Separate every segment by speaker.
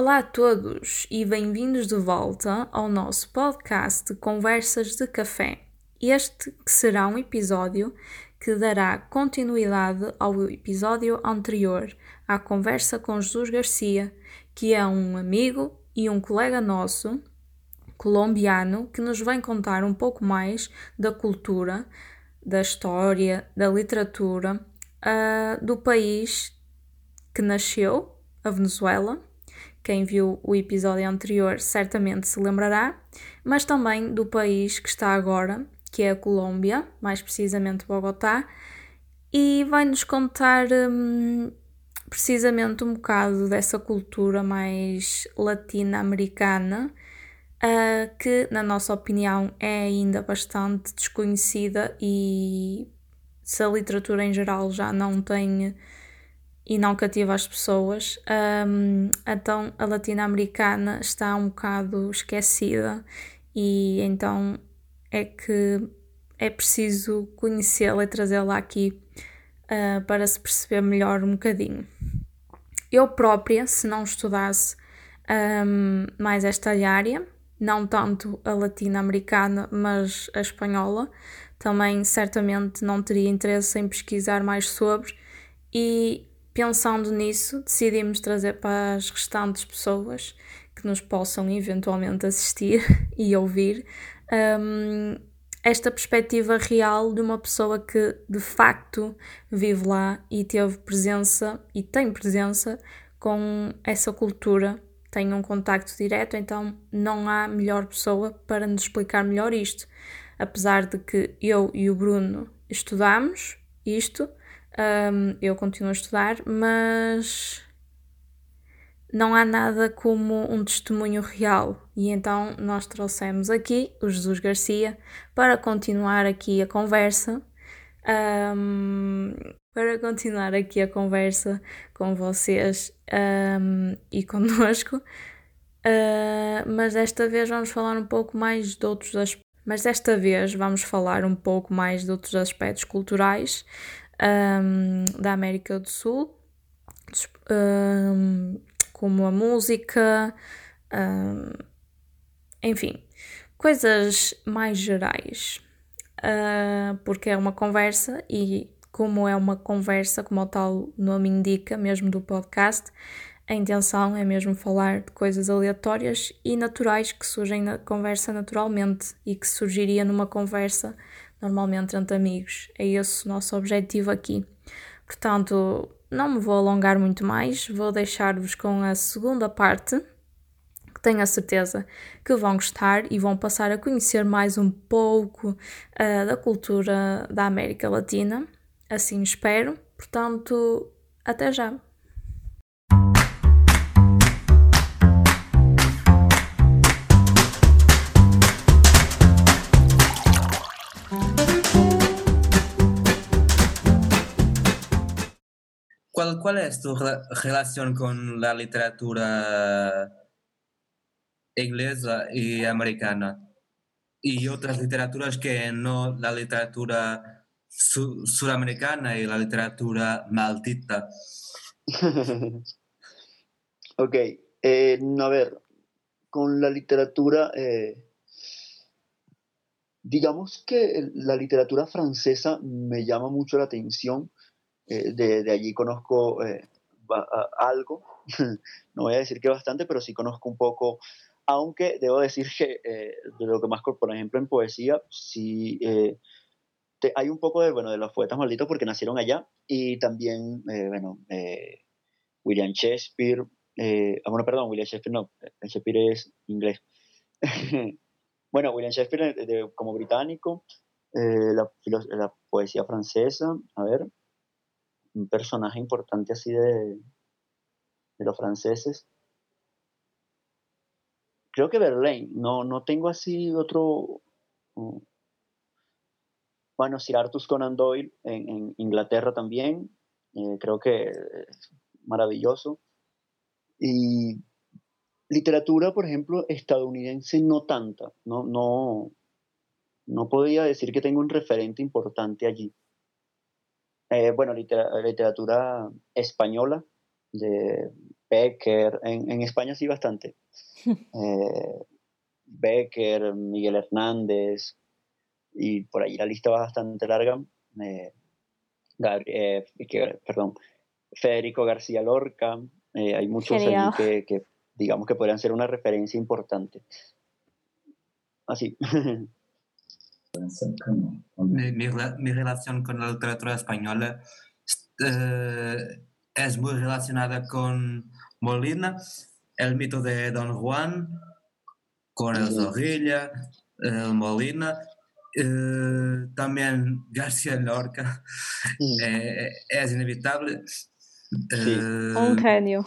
Speaker 1: Olá a todos e bem-vindos de volta ao nosso podcast Conversas de Café. Este que será um episódio que dará continuidade ao episódio anterior, à conversa com Jesus Garcia, que é um amigo e um colega nosso colombiano que nos vem contar um pouco mais da cultura, da história, da literatura uh, do país que nasceu, a Venezuela. Quem viu o episódio anterior certamente se lembrará, mas também do país que está agora, que é a Colômbia, mais precisamente Bogotá, e vai-nos contar hum, precisamente um bocado dessa cultura mais latino-americana uh, que, na nossa opinião, é ainda bastante desconhecida e se a literatura em geral já não tem e não cativa as pessoas, um, então a latino-americana está um bocado esquecida e então é que é preciso conhecê-la e trazê-la aqui uh, para se perceber melhor um bocadinho. Eu própria, se não estudasse um, mais esta área, não tanto a latino-americana, mas a espanhola. Também certamente não teria interesse em pesquisar mais sobre, e pensando nisso, decidimos trazer para as restantes pessoas que nos possam eventualmente assistir e ouvir um, esta perspectiva real de uma pessoa que de facto vive lá e teve presença e tem presença com essa cultura tem um contacto direto, então não há melhor pessoa para nos explicar melhor isto. Apesar de que eu e o Bruno estudamos isto, um, eu continuo a estudar, mas não há nada como um testemunho real. E então nós trouxemos aqui o Jesus Garcia para continuar aqui a conversa. Um, para continuar aqui a conversa com vocês um, e connosco. Uh, mas desta vez vamos falar um pouco mais de outros aspectos. Mas desta vez vamos falar um pouco mais de outros aspectos culturais um, da América do Sul, um, como a música, enfim, coisas mais gerais, uh, porque é uma conversa e como é uma conversa, como o tal nome indica, mesmo do podcast, a intenção é mesmo falar de coisas aleatórias e naturais que surgem na conversa naturalmente e que surgiria numa conversa normalmente entre amigos. É esse o nosso objetivo aqui. Portanto, não me vou alongar muito mais, vou deixar-vos com a segunda parte, que tenho a certeza que vão gostar e vão passar a conhecer mais um pouco uh, da cultura da América Latina Assim espero. Portanto, até já.
Speaker 2: ¿Cuál, ¿Cuál es tu relación con la literatura inglesa y americana? Y otras literaturas que no la literatura sudamericana y la literatura maldita.
Speaker 3: ok, eh, a ver, con la literatura, eh, digamos que la literatura francesa me llama mucho la atención, eh, de, allí conozco algo, no voy a decir que bastante, pero sí conozco un poco aunque debo decir que de lo que más, por ejemplo, en poesía, sí hay un poco de, bueno, de los poetas malditos porque nacieron allá y también, eh, bueno, eh, William Shakespeare, eh, ah, bueno, perdón, William Shakespeare no, Shakespeare es inglés. bueno, William Shakespeare como británico, la, la, poesía francesa, a ver, un personaje importante así de, de los franceses. Creo que Verlaine, no, no tengo así otro, bueno, Sir Arthur Conan Doyle en, Inglaterra también, eh, creo que es maravilloso. Y literatura, por ejemplo, estadounidense no tanta, no, no, no podría decir que tengo un referente importante allí. Eh, bueno, literatura española, de Becker, en, en España sí bastante. Eh, Becker, Miguel Hernández, y por ahí la lista va bastante larga. Eh, eh, perdón, Federico García Lorca, hay muchos que, que, digamos que podrían ser una referencia importante. Así.
Speaker 2: mi, mi, mi, relación con la literatura española es muy relacionada con Molina, el mito de Don Juan, con el Zorrilla, el Molina, eh, también García Lorca, eh, es inevitable.
Speaker 1: Eh, un genio.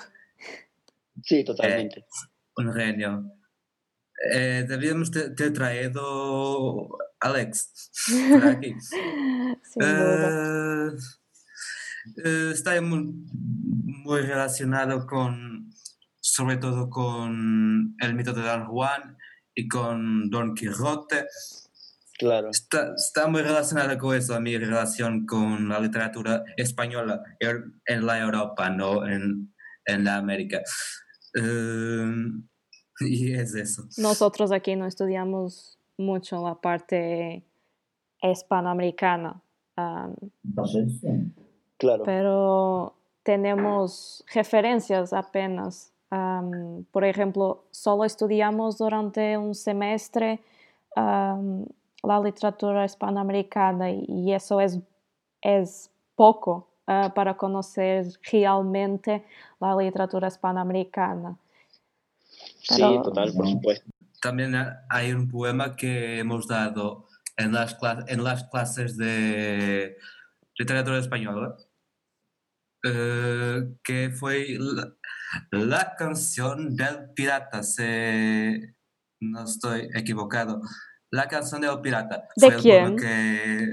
Speaker 3: Sí, totalmente.
Speaker 2: un genio. debíamos ter traído Alex por aquí. está muy, muy relacionado con sobre todo con el mito de Don Juan y con Don Quijote.
Speaker 3: Claro.
Speaker 2: Está, está, muy relacionada con eso, mi relación con la literatura española en la Europa, no en, en la América. Um, y es eso.
Speaker 1: Nosotros aquí no estudiamos mucho la parte hispanoamericana. Um,
Speaker 3: claro.
Speaker 1: Pero tenemos referencias apenas por ejemplo, solo estudiamos durante un semestre la literatura hispanoamericana y eso es, es poco ah, para conocer realmente la literatura hispanoamericana.
Speaker 3: sí, total, por supuesto.
Speaker 2: También hay un poema que hemos dado en las, en las clases de literatura española, eh, que fue la canción del pirata, se... no estoy equivocado. La canción del pirata.
Speaker 1: ¿De quién?
Speaker 2: que,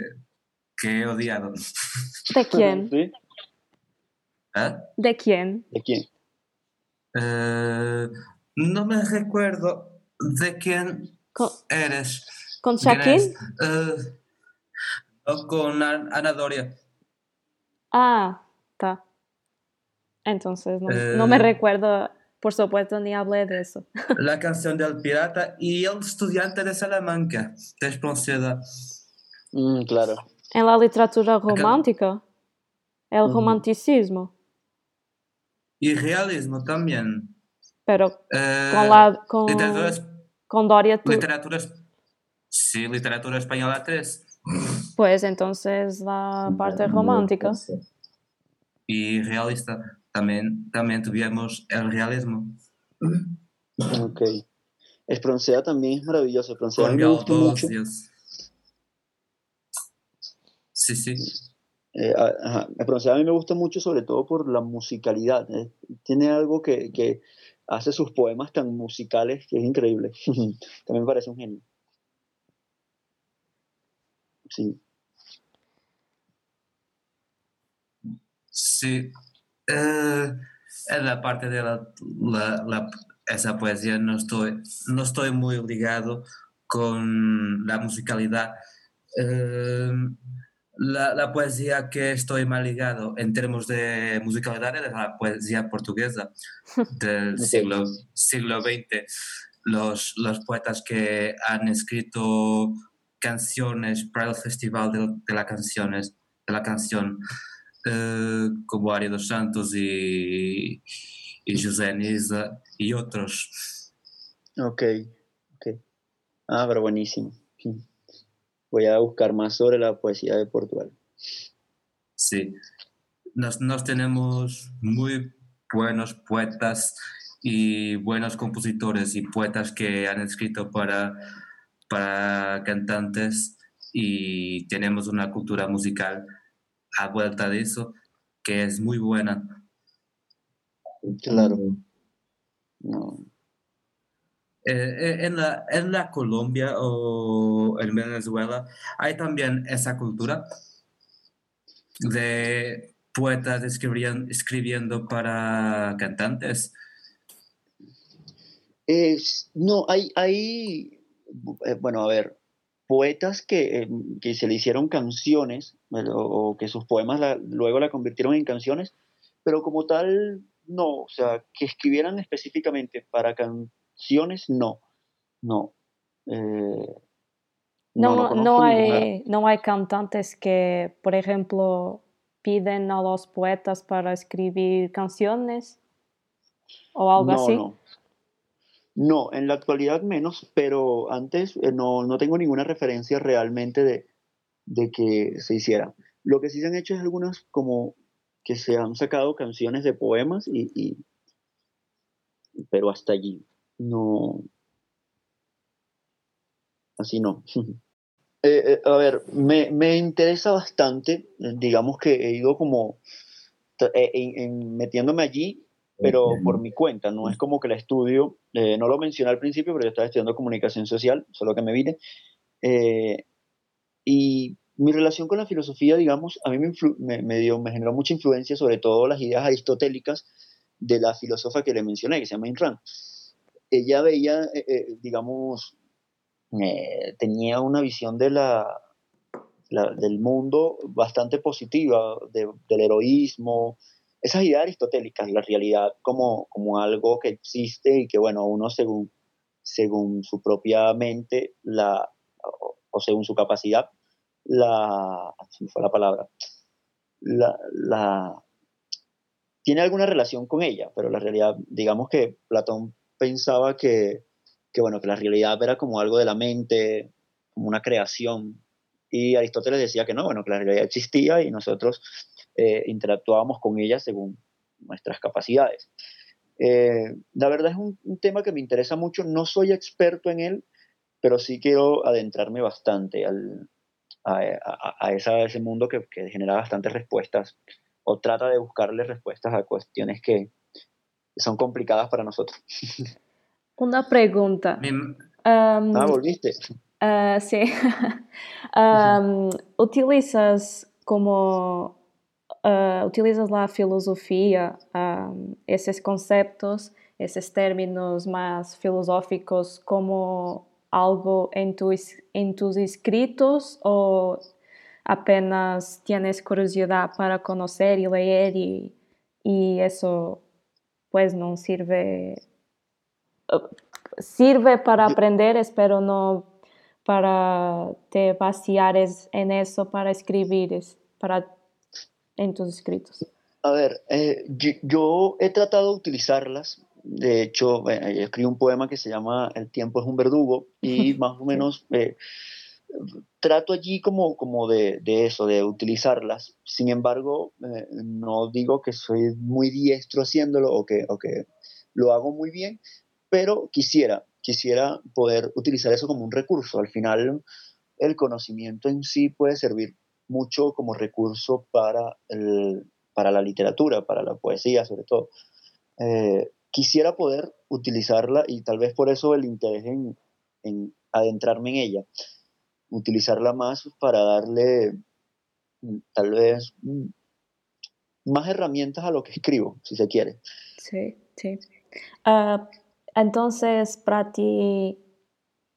Speaker 2: que he odiado.
Speaker 1: ¿De quién?
Speaker 2: ¿Eh?
Speaker 1: ¿De quién?
Speaker 3: ¿De quién?
Speaker 2: Eh, no me recuerdo de quién eres.
Speaker 1: ¿Con Shaquille?
Speaker 2: Eh, con Ana Doria.
Speaker 1: Ah, está. Entonces no, me eh, recuerdo, por supuesto, ni hablé de eso.
Speaker 2: La canción del pirata y el estudiante de Salamanca, de Espronceda.
Speaker 3: Mm, claro.
Speaker 1: En la literatura romántica, el romanticismo.
Speaker 2: Y realismo también.
Speaker 1: Pero eh, con la... Con, con Doria...
Speaker 2: Literatura... Sí, literatura española 3.
Speaker 1: Pues entonces la parte romántica.
Speaker 2: Y realista también, también tuvimos el realismo.
Speaker 3: Ok. Espronceda también es maravilloso. Espronceda me gusta mucho.
Speaker 2: Sí, sí.
Speaker 3: Eh, a mí me gusta mucho sobre todo por la musicalidad. ¿eh? Tiene algo que, que, hace sus poemas tan musicales que es increíble. también me parece un genio. Sí.
Speaker 2: Sí, eh, en la parte de la, esa poesía no estoy, no estoy muy ligado con la musicalidad. Eh, la, poesía que estoy más ligado en términos de musicalidad es la poesía portuguesa del siglo, siglo XX. Los, los poetas que han escrito canciones para el Festival de, de, las Canciones, de la Canción uh, como Área dos Santos y, y José Nisa y otros.
Speaker 3: Ok, ok. Ah, pero buenísimo. Voy a buscar más sobre la poesía de Portugal.
Speaker 2: Sí, nos, nos tenemos muy buenos poetas y buenos compositores y poetas que han escrito para, para cantantes y tenemos una cultura musical a vuelta de eso, que es muy buena.
Speaker 3: Claro.
Speaker 2: Eh, eh, en, la, en la Colombia o en Venezuela hay también esa cultura de poetas escribiendo, para cantantes.
Speaker 3: no, hay, hay, eh, bueno, a ver, poetas que, que se le hicieron canciones o, que sus poemas luego la convirtieron en canciones, pero como tal no, o sea, que escribieran específicamente para no, no.
Speaker 1: Eh, no, no, hay, no hay cantantes que, por ejemplo, piden a los poetas para escribir canciones o algo así.
Speaker 3: No. no, en la actualidad menos, pero antes eh, no, no tengo ninguna referencia realmente de, de que se hiciera. Lo que sí se han hecho es algunas como que se han sacado canciones de poemas y, pero hasta allí no. Así no. Eh, eh, a ver me, interesa bastante digamos que he ido como eh, metiéndome allí pero por mi cuenta no es como que la estudio no lo mencioné al principio pero yo estaba estudiando comunicación social solo que me vine y mi relación con la filosofía, digamos, a mí me, me, dio, me generó mucha influencia, sobre todo las ideas aristotélicas de la filósofa que le mencioné, que se llama Ayn Rand. Ella veía, eh, eh, digamos, eh, tenía una visión de la, del mundo bastante positiva, del heroísmo, esas ideas aristotélicas, la realidad como, como algo que existe y que, bueno, uno según, según su propia mente la, o según su capacidad la, fue la palabra, la, tiene alguna relación con ella, pero la realidad, digamos que Platón pensaba que, bueno, que la realidad era como algo de la mente, como una creación, y Aristóteles decía que no, bueno, que la realidad existía y nosotros eh, interactuábamos con ella según nuestras capacidades. Eh, la verdad es un, tema que me interesa mucho, no soy experto en él, pero sí quiero adentrarme bastante al, a, ese mundo que, genera bastantes respuestas o trata de buscarle respuestas a cuestiones que son complicadas para nosotros.
Speaker 1: Una pregunta.
Speaker 3: ah, volviste.
Speaker 1: Uh, sí. ¿Utilizas como uh, utilizas la filosofía, esos conceptos, esos términos más filosóficos como algo en tus, en tus escritos o apenas tienes curiosidad para conocer y leer y, y eso pues no sirve sirve para aprender, pero no para te vaciar en eso para escribir, para en tus escritos.
Speaker 3: A ver, eh, yo, he tratado de utilizarlas de hecho, eh, escribí un poema que se llama El tiempo es un verdugo y más o menos eh, trato allí como, como de, eso, de utilizarlas. Sin embargo, eh, no digo que soy muy diestro haciéndolo o que, o que lo hago muy bien, pero quisiera, quisiera poder utilizar eso como un recurso. Al final, el conocimiento en sí puede servir mucho como recurso para, el, para la literatura, para la poesía sobre todo quisiera poder utilizarla y tal vez por eso el interés en, adentrarme en ella, utilizarla más para darle mm, tal vez mm, más herramientas a lo que escribo, si se quiere.
Speaker 1: Sí, sí. Ah, entonces, para ti,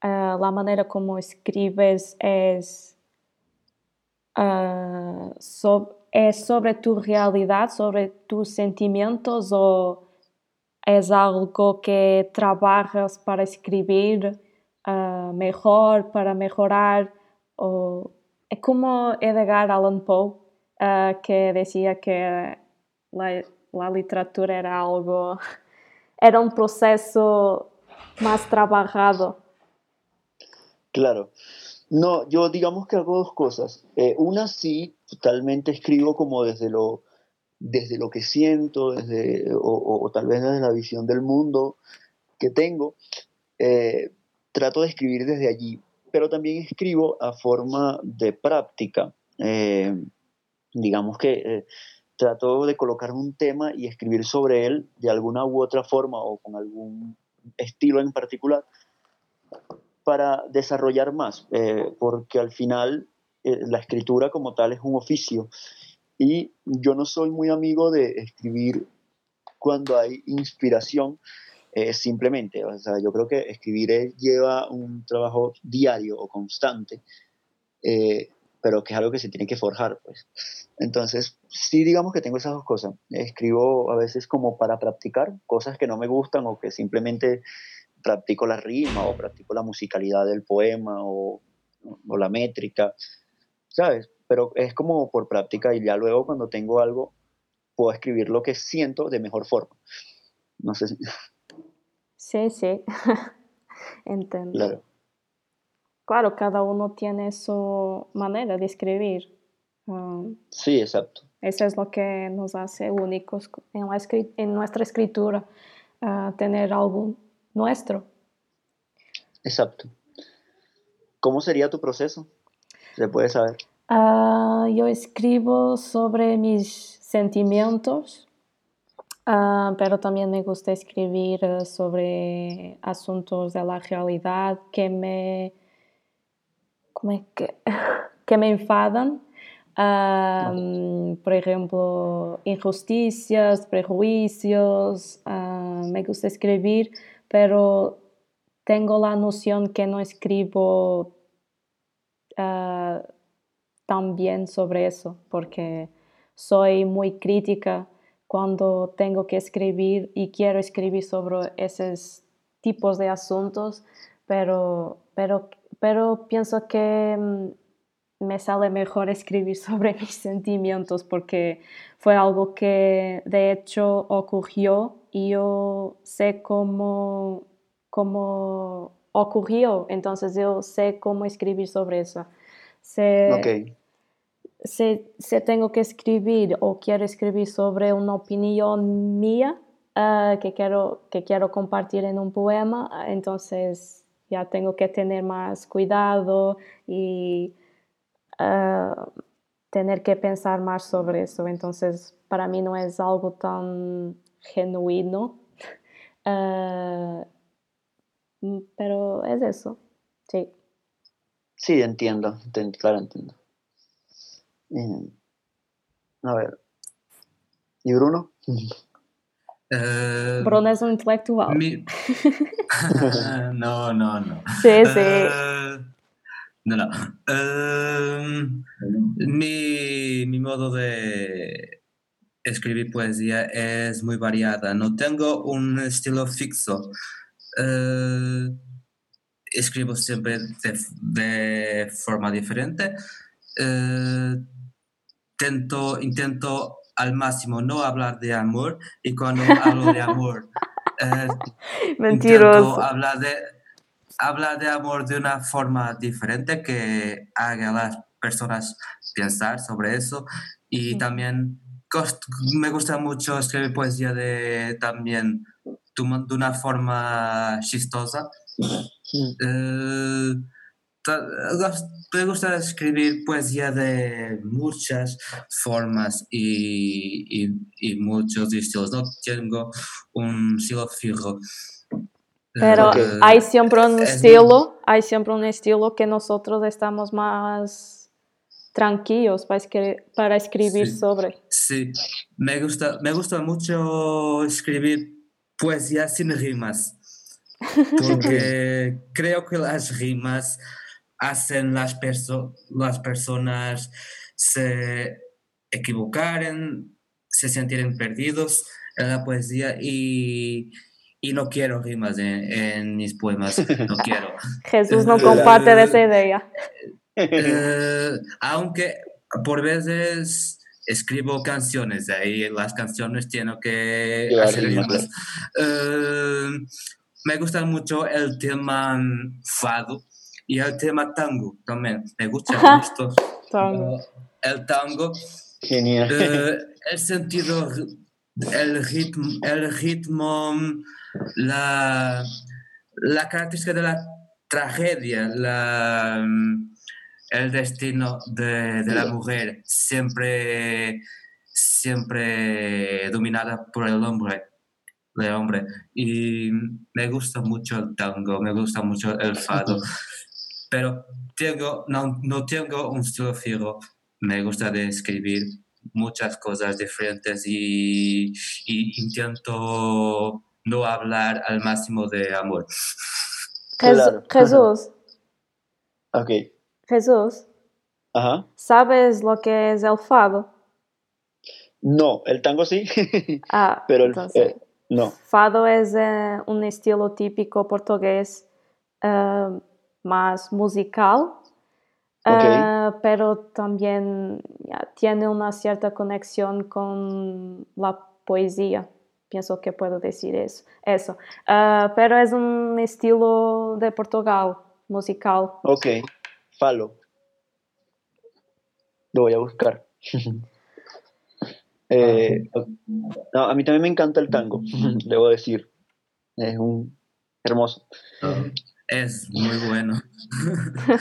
Speaker 1: ah, la manera como escribes es, ah, es sobre tu realidad, sobre tus sentimientos o es algo que trabajas para escribir uh, mejor, para mejorar. O, es como Edgar Allan Poe, uh, que decía que la, la, literatura era algo, era un proceso más trabajado.
Speaker 3: Claro. No, yo digamos que hago dos cosas. Eh, una sí, totalmente escribo como desde lo desde lo que siento, desde, o, tal vez desde la visión del mundo que tengo, eh, trato de escribir desde allí, pero también escribo a forma de práctica. Eh, digamos que eh, trato de colocar un tema y escribir sobre él de alguna u otra forma o con algún estilo en particular para desarrollar más, porque al final la escritura como tal es un oficio y yo no soy muy amigo de escribir cuando hay inspiración, eh, simplemente. O sea, yo creo que escribir lleva un trabajo diario o constante. Eh, pero que es algo que se tiene que forjar, pues. Entonces, sí digamos que tengo esas dos cosas. Escribo a veces como para practicar cosas que no me gustan o que simplemente practico la rima o practico la musicalidad del poema o, o la métrica, ¿sabes? Pero es como por práctica y ya luego cuando tengo algo puedo escribir lo que siento de mejor forma. No sé si...
Speaker 1: Sí, sí, entiendo.
Speaker 3: Claro.
Speaker 1: Claro, cada uno tiene su manera de escribir. Um,
Speaker 3: sí, exacto.
Speaker 1: Eso es lo que nos hace únicos en, la en nuestra escritura, uh, tener algo nuestro.
Speaker 3: Exacto. ¿Cómo sería tu proceso? ¿Se puede saber?
Speaker 1: Uh, yo escribo sobre mis sentimientos, uh, pero también me gusta escribir sobre asuntos de la realidad que me que, que me enfadan. Um, por ejemplo, injusticias, prejuicios, uh, me gusta escribir, pero tengo la noción que no escribo tan bien sobre eso, porque soy muy crítica cuando tengo que escribir y quiero escribir sobre esos tipos de asuntos, pero, pero pero pienso que mm, me sale mejor escribir sobre mis sentimientos porque fue algo que de hecho ocurrió y yo sé cómo, cómo ocurrió, entonces yo sé cómo escribir sobre eso. Sé, sé, tengo que escribir o quiero escribir sobre una opinión mía ah, que, quiero, que quiero compartir en un poema, entonces ya tengo que tener más cuidado y ah, tener que pensar más sobre eso. Entonces, para mí no es algo tan genuino, ah, pero es eso, sí.
Speaker 3: Sí, entiendo, claro, entiendo. A ver, ¿y Bruno?
Speaker 2: Uh,
Speaker 1: Bruno es un intelectual.
Speaker 2: Mi... no, no, no.
Speaker 1: Sí, sí.
Speaker 2: Uh, no, no. Uh, mi, mi modo de escribir poesía es muy variada. No tengo un estilo fixo. escribo siempre de, de forma diferente. Intento al máximo no hablar de amor y cuando hablo de amor eh,
Speaker 1: Mentiroso.
Speaker 2: hablar de hablar de amor de una forma diferente que haga a las personas pensar sobre eso. Y también me gusta mucho escribir poesía de también de una forma chistosa. Eh, me gusta escribir poesía de muchas formas y, y, muchos estilos. No tengo un estilo fijo.
Speaker 1: Pero eh, hay siempre un estilo, hay siempre un estilo que nosotros estamos más tranquilos para, escribir, para escribir sobre.
Speaker 2: Sí, me gusta, me gusta mucho escribir poesía sin rimas, porque creo que las rimas hacen las, las personas se equivocaren, se sentir perdidos en la poesía y, y no quiero rimas en, mis poemas, no quiero.
Speaker 1: Jesús no comparte de esa idea.
Speaker 2: Eh, aunque por veces escribo canciones, de ahí las canciones tengo que hacer rimas. Eh, me gusta mucho el tema fado, y el tema tango también, me gusta mucho. El tango.
Speaker 3: Genial.
Speaker 2: Eh, el sentido, el ritmo, el ritmo la, la característica de la tragedia, la, el destino de, de la mujer, siempre, siempre dominada por el hombre el hombre y me gusta mucho el tango, me gusta mucho el fado. pero tengo, no, no tengo un estilo fijo. Me gusta de escribir muchas cosas diferentes y, y, intento no hablar al máximo de amor.
Speaker 1: Jesús.
Speaker 3: ok.
Speaker 1: Jesús.
Speaker 3: Ajá.
Speaker 1: ¿Sabes lo que es el fado?
Speaker 3: No, el tango sí,
Speaker 1: Ah,
Speaker 3: pero el,
Speaker 1: entonces,
Speaker 3: eh, no.
Speaker 1: fado es eh, un estilo típico portugués eh, más musical, eh, pero también ya, tiene una cierta conexión con la poesía. Pienso que puedo decir eso. eso. Eh, pero es un estilo de Portugal, musical.
Speaker 3: Ok, falo. Lo voy a buscar. Eh, no, a mí también me encanta el tango, debo decir. Es un hermoso.
Speaker 2: Es muy bueno.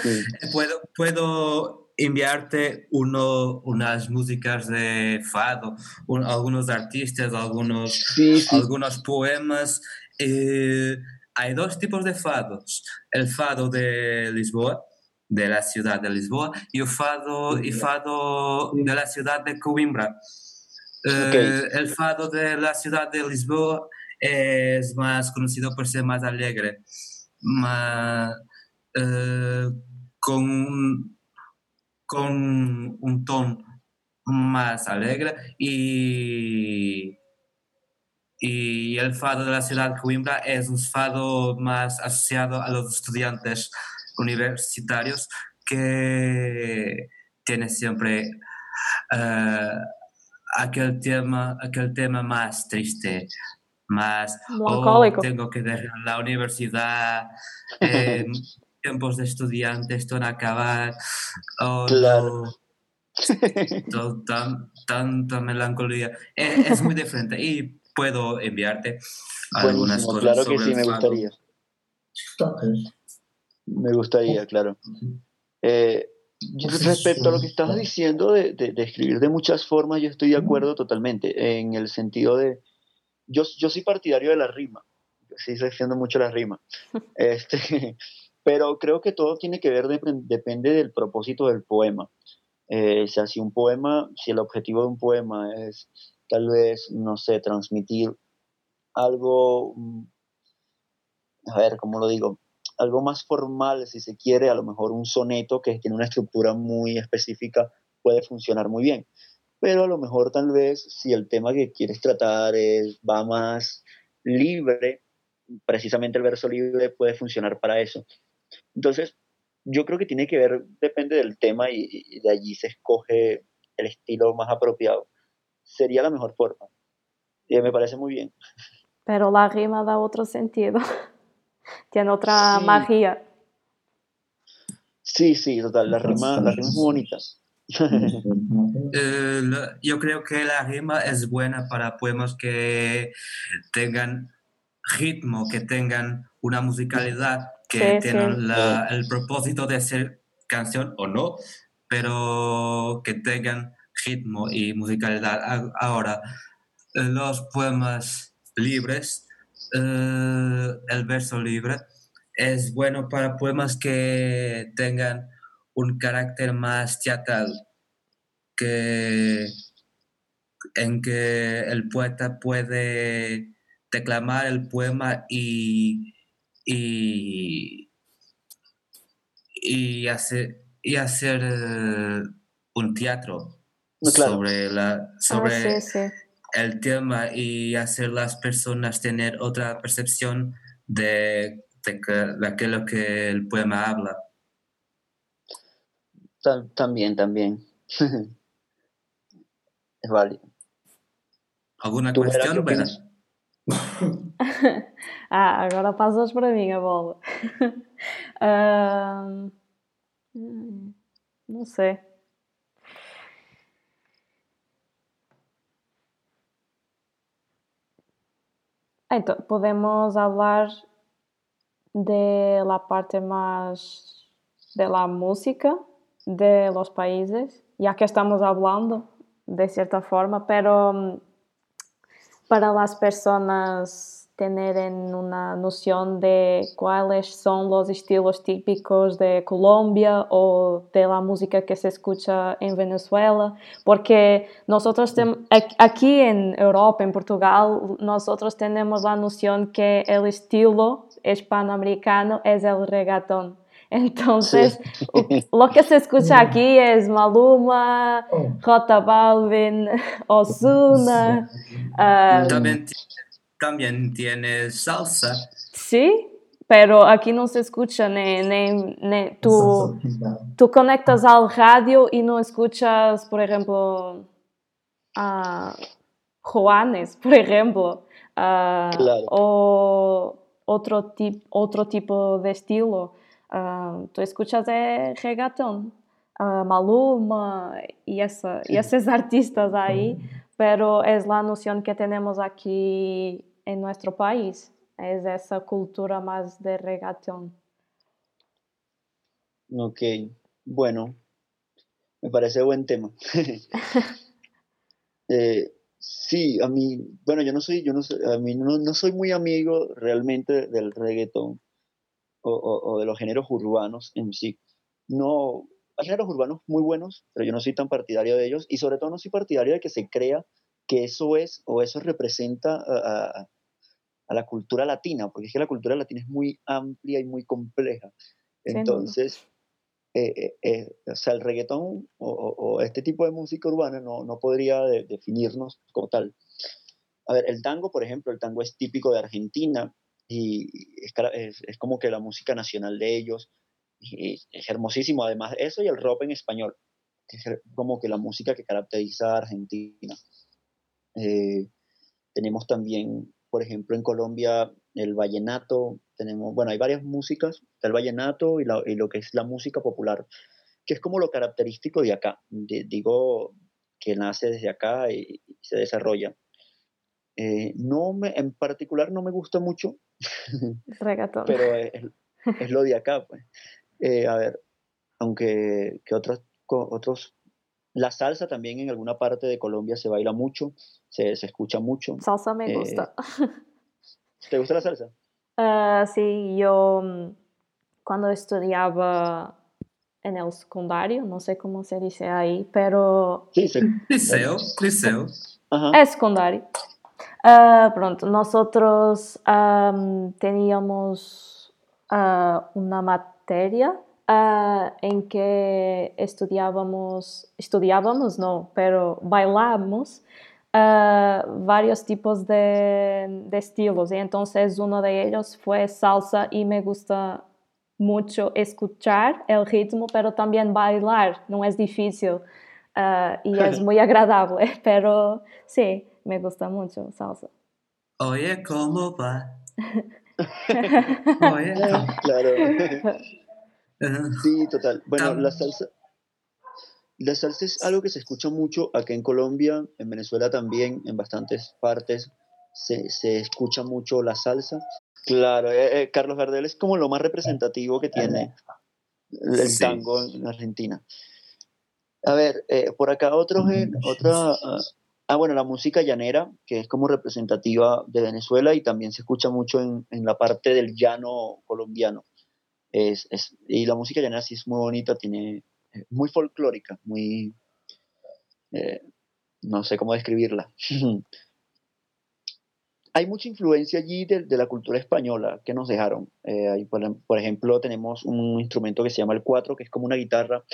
Speaker 3: Sí.
Speaker 2: Puedo, puedo enviarte uno, unas músicas de fado, un- algunos artistas, algunos,
Speaker 3: Sí, sí.
Speaker 2: algunos poemas. Eh, hay dos tipos de fados. El fado de Lisboa, de la ciudad de Lisboa, y el fado, y fado de la ciudad de Coimbra. Eh, El fado de la ciudad de Lisboa es más conocido por ser más alegre, más, eh, con, un- con un tono más alegre y, y el fado de la ciudad de Coimbra es un fado más asociado a los estudiantes universitarios que tiene siempre eh, aquel tema, aquel tema más triste, más oh, tengo que dejar la universidad, eh, tiempos de estudiante están a acabar, oh,
Speaker 3: Claro.
Speaker 2: no, tan- tanta melancolía. Eh, es muy diferente y puedo enviarte algunas
Speaker 3: Buenísimo,
Speaker 2: cosas
Speaker 3: claro que sí,
Speaker 2: el
Speaker 3: me
Speaker 2: fado.
Speaker 3: gustaría. Me gustaría, claro. Eh, respecto a lo que estabas diciendo de, de- de escribir de muchas formas, yo estoy de acuerdo totalmente, en el sentido de, yo, yo soy partidario de la rima, yo sí estoy haciendo mucho la rima, este, pero creo que todo tiene que ver, dep- depende del propósito del poema. Eh, o sea, si un poema, si el objetivo de un poema es tal vez, no sé, transmitir algo, mm, a ver, ¿cómo lo digo? Algo más formal, si se quiere, a lo mejor un soneto que tiene una estructura muy específica puede funcionar muy bien. Pero a lo mejor tal vez si el tema que quieres tratar es, va más libre, precisamente el verso libre puede funcionar para eso. Entonces, yo creo que tiene que ver, depende del tema y, y de allí se escoge el estilo más apropiado. Sería la mejor forma. Y me parece muy bien.
Speaker 1: Pero la rima da otro sentido. Tiene otra
Speaker 3: Sí.
Speaker 1: magia.
Speaker 3: Sí, sí, total, la rima, la rima es muy bonita.
Speaker 2: Eh, yo creo que la rima es buena para poemas que tengan ritmo, que tengan una musicalidad, que
Speaker 1: Sí,
Speaker 2: tengan
Speaker 1: sí.
Speaker 2: la- el propósito de ser canción o no, pero que tengan ritmo y musicalidad. Ahora, los poemas libres, eh, el verso libre, es bueno para poemas que tengan un carácter más teatral, que, en que el poeta puede declamar el poema y, y, y hacer, y hacer un teatro
Speaker 3: No, claro.
Speaker 2: sobre, la, sobre
Speaker 1: Ah, sí, sí.
Speaker 2: el tema y hacer las personas tener otra percepción de, de, que- de aquello que el poema habla.
Speaker 3: Ta- También, también. es válido.
Speaker 2: ¿Alguna
Speaker 3: ¿Tú, Vera,
Speaker 2: cuestión,
Speaker 3: qué
Speaker 2: Vera?
Speaker 3: opinas?
Speaker 1: Ah, agora passas para mim a bola. Ahm, hum, não sei. Então, podemos hablar de la parte más de la música de los países, ya que estamos hablando de cierta forma, pero mm, para las personas tener una noción de cuáles son los estilos típicos de Colombia o de la música que se escucha en Venezuela, porque nosotros aquí en Europa, en Portugal, nosotros tenemos la noción que el estilo hispanoamericano es el reggaetón. Entonces, lo que se escucha aquí es Maluma, J Balvin, Ozuna.
Speaker 2: Um, también, también tiene salsa.
Speaker 1: Sí, pero aquí no se escucha ni, ni, ni tú, tú conectas al radio y no escuchas, por ejemplo, a Juanes, por ejemplo, uh, o otro, tip, otro tipo de estilo. Uh, tú escuchas de reggaeton, uh, Maluma y, esa, y esos artistas ahí, pero es la noción que tenemos aquí en nuestro país, es esa cultura más de reggaeton.
Speaker 3: Ok, bueno, me parece buen tema. eh, Sí, a mí, bueno, yo no soy, yo no soy, a mí no, no soy muy amigo realmente del reggaetón o, o, de los géneros urbanos en sí. No, hay géneros urbanos muy buenos, pero yo no soy tan partidario de ellos y sobre todo no soy partidario de que se crea que eso es o eso representa a, a, la cultura latina, porque es que la cultura latina es muy amplia y muy compleja. Entonces, eh, eh, eh, o sea, el reggaetón o, este tipo de música urbana no, no podría definirnos como tal. A ver, el tango, por ejemplo, el tango es típico de Argentina y es, como que la música nacional de ellos. Es hermosísimo, además, eso y el rock en español, que es como que la música que caracteriza a Argentina. tenemos también, por ejemplo, en Colombia el vallenato, tenemos, bueno, hay varias músicas, el vallenato y, lo que es la música popular, que es como lo característico de acá, digo que nace desde acá y, se desarrolla. Eh, no me, en particular no me gusta mucho, pero es, lo de acá, pues. Eh, a ver, aunque que otros, otros, la salsa también en alguna parte de Colombia se baila mucho, se, se escucha mucho.
Speaker 1: Salsa me gusta.
Speaker 3: Eh, ¿Te gusta la salsa?
Speaker 1: Uh, sí, yo mm, cuando estudiaba en el secundario, no sé cómo se dice ahí, pero...
Speaker 2: Sí, sí. Liceo, liceo.
Speaker 1: Es secundario. Uh, pronto, nosotros um, teníamos uh, una materia en que estudiábamos, estudiábamos no, pero bailábamos uh, varios tipos de, de, estilos. Y entonces uno de ellos fue salsa y me gusta mucho escuchar el ritmo, pero también bailar, no es difícil uh, y es muy agradable, pero sí, me gusta mucho salsa.
Speaker 2: Oye, ¿cómo va?
Speaker 3: Oye, Claro. Sí, total. Bueno, la salsa, la salsa es algo que se escucha mucho acá en Colombia, en Venezuela también, en bastantes partes se, se escucha mucho la salsa. Claro, eh, eh, Carlos Gardel es como lo más representativo que tiene el tango en Argentina. A ver, eh, por acá otro, otra, ah, bueno, la música llanera, que es como representativa de Venezuela y también se escucha mucho en, en la parte del llano colombiano. Es, es, y la música llanera sí es muy bonita, tiene muy folclórica, muy... Eh, no sé cómo describirla. Hay mucha influencia allí de, la cultura española que nos dejaron. Eh, por, ejemplo, tenemos un instrumento que se llama el cuatro, que es como una guitarra,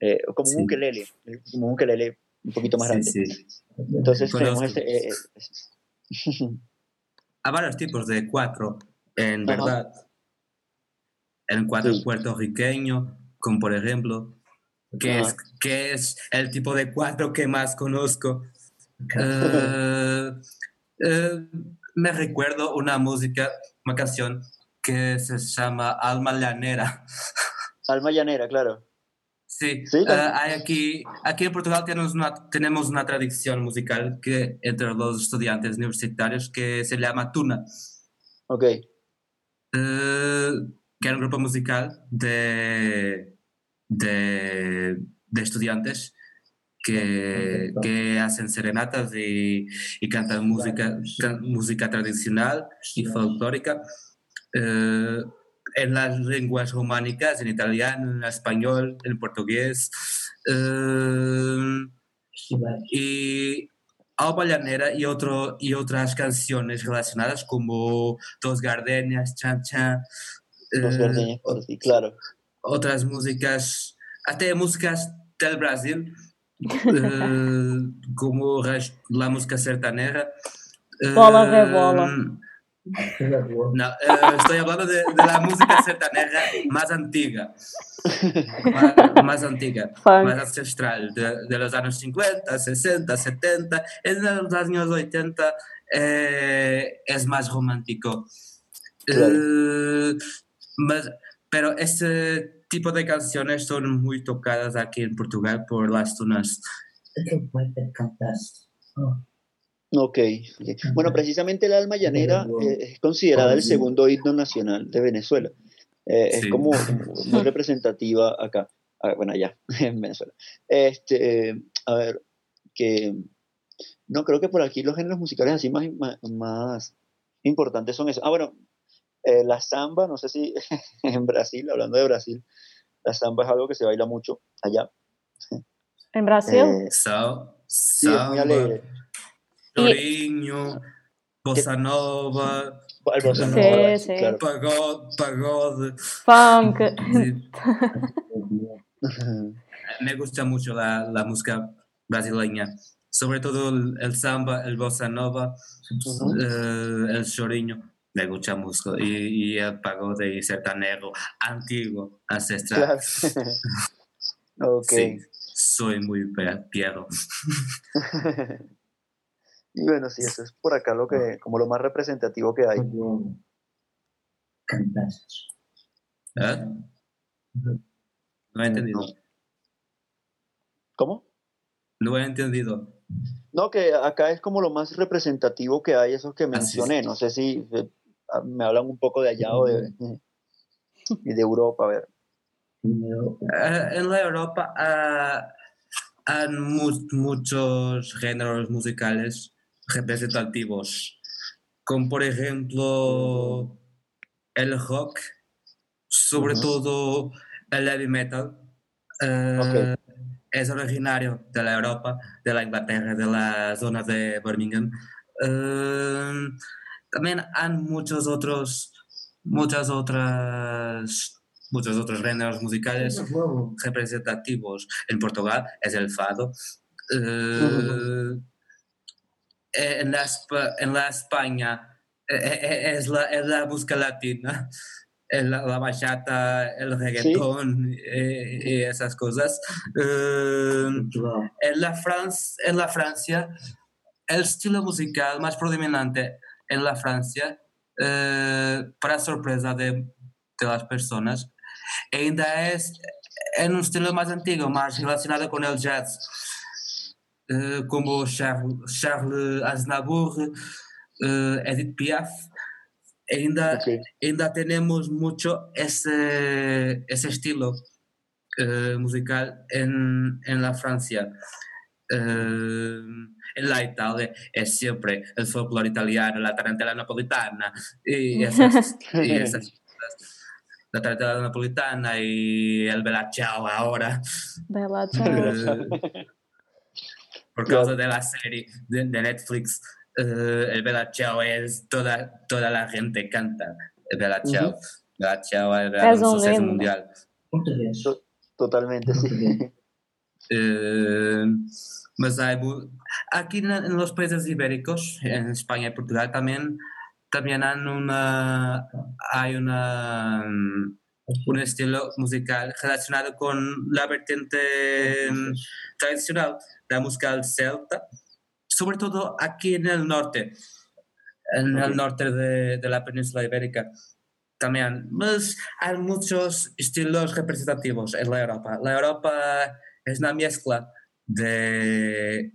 Speaker 3: eh, como un ukelele, como un ukelele un poquito más grande. Entonces tenemos este...
Speaker 2: Hay varios tipos de cuatro, en verdad. El cuatro puertorriqueño, como por ejemplo, que, es, que es el tipo de cuatro que más conozco. Eh, eh, me recuerdo una música, una canción que se llama Alma Llanera.
Speaker 3: Alma Llanera, claro.
Speaker 2: Sí, ¿Sí? Eh, hay aquí, aquí en Portugal tenemos una, tenemos una tradición musical que entre los estudiantes universitarios que se llama Tuna.
Speaker 3: Ok.
Speaker 2: que es un grupo musical de de, estudiantes que, que, hacen serenatas y, y cantan música, música tradicional y folclórica eh, en las lenguas románicas, en italiano, en español, en portugués. Eh, y Alba Llanera y, otro, y otras canciones relacionadas como Dos Gardenias, Chan Chan.
Speaker 3: Dos Gardenias, por sí, claro.
Speaker 2: otras músicas, hasta músicas del Brasil, eh, como la música sertaneja.
Speaker 1: Bola rebola.
Speaker 2: No, eh, estoy hablando de, de, la música sertaneja más antigua, más, más antigua, Funk. más ancestral, de, de, los años 50, 60, 70, en los años 80 eh, es más romántico. Claro. Eh, más, pero este tipo de canciones son muy tocadas aquí en Portugal por las zonas.
Speaker 3: Ok. Bueno, precisamente el alma llanera eh, es considerada el segundo himno nacional de Venezuela. Eh, es como muy representativa acá, ah, bueno, allá, en Venezuela. Este, a ver, que no creo que por aquí los géneros musicales así más, más, importantes son esos. Ah, bueno, eh, la samba, no sé si en Brasil, hablando de Brasil, la samba es algo que se baila mucho allá.
Speaker 1: ¿En Brasil?
Speaker 3: sí, es muy alegre.
Speaker 2: Toriño, Bossa Nova,
Speaker 3: Bossa Nova,
Speaker 1: sí, sí.
Speaker 3: claro.
Speaker 2: pagode, pagode.
Speaker 1: Funk.
Speaker 2: Sí. Me gusta mucho la, la, música brasileña, sobre todo el, el samba, el bossa nova, uh -huh. eh, el choriño. Me gusta mucho y, y el pagode y sertanejo antiguo, ancestral.
Speaker 3: Claro. ok.
Speaker 2: Sí, soy muy pierdo.
Speaker 3: Y bueno, sí, eso es por acá lo que, como lo más representativo que hay.
Speaker 2: ¿Eh? No he entendido.
Speaker 3: ¿Cómo?
Speaker 2: No he entendido.
Speaker 3: No, que acá es como lo más representativo que hay, esos que mencioné. No sé si me hablan un poco de allá o de, de Europa, a ver.
Speaker 2: en la Europa uh, hay mu muchos géneros musicales representativos, como por ejemplo el rock, sobre uh -huh. todo el heavy metal. Uh, okay. Es originario de la Europa, de la Inglaterra, de la zona de Birmingham. Uh, también hay muchos otros, muchas otras, muchos otros géneros musicales representativos. En Portugal es el fado. -huh en la, en la España es la, es la música latina, la, la bachata, el reggaetón ¿Sí? y, y, esas cosas. Uh, en, la France, en la Francia, el estilo musical más predominante en la Francia, uh, para sorpresa de, de las personas, ainda es en un estilo más antiguo, más relacionado con el jazz. Uh, como Charles, Charles Aznavour, uh, Edith Piaf, ainda, okay. ainda tenemos mucho ese, ese estilo uh, musical en, en, la Francia. en la Italia es siempre el folclore italiano, la tarantela napolitana y esas, y esas la tarantela napolitana y el Bella Ciao ahora.
Speaker 1: Bella Ciao
Speaker 2: por causa de la serie de, de Netflix, uh, el Bella Ciao es toda, toda la gente canta el Bella Ciao. Uh -huh. Bella Ciao era es un, suceso mundial.
Speaker 3: Totalmente, sí.
Speaker 2: Uh, mas hay, aquí en, en, los países ibéricos, en España y Portugal también, también hay una, hay una un estilo musical relacionado con la vertiente tradicional, la música celta, sobre todo aquí en el norte, en el norte de, de, la península ibérica. También pues, hay muchos estilos representativos en la Europa. La Europa es una mezcla de,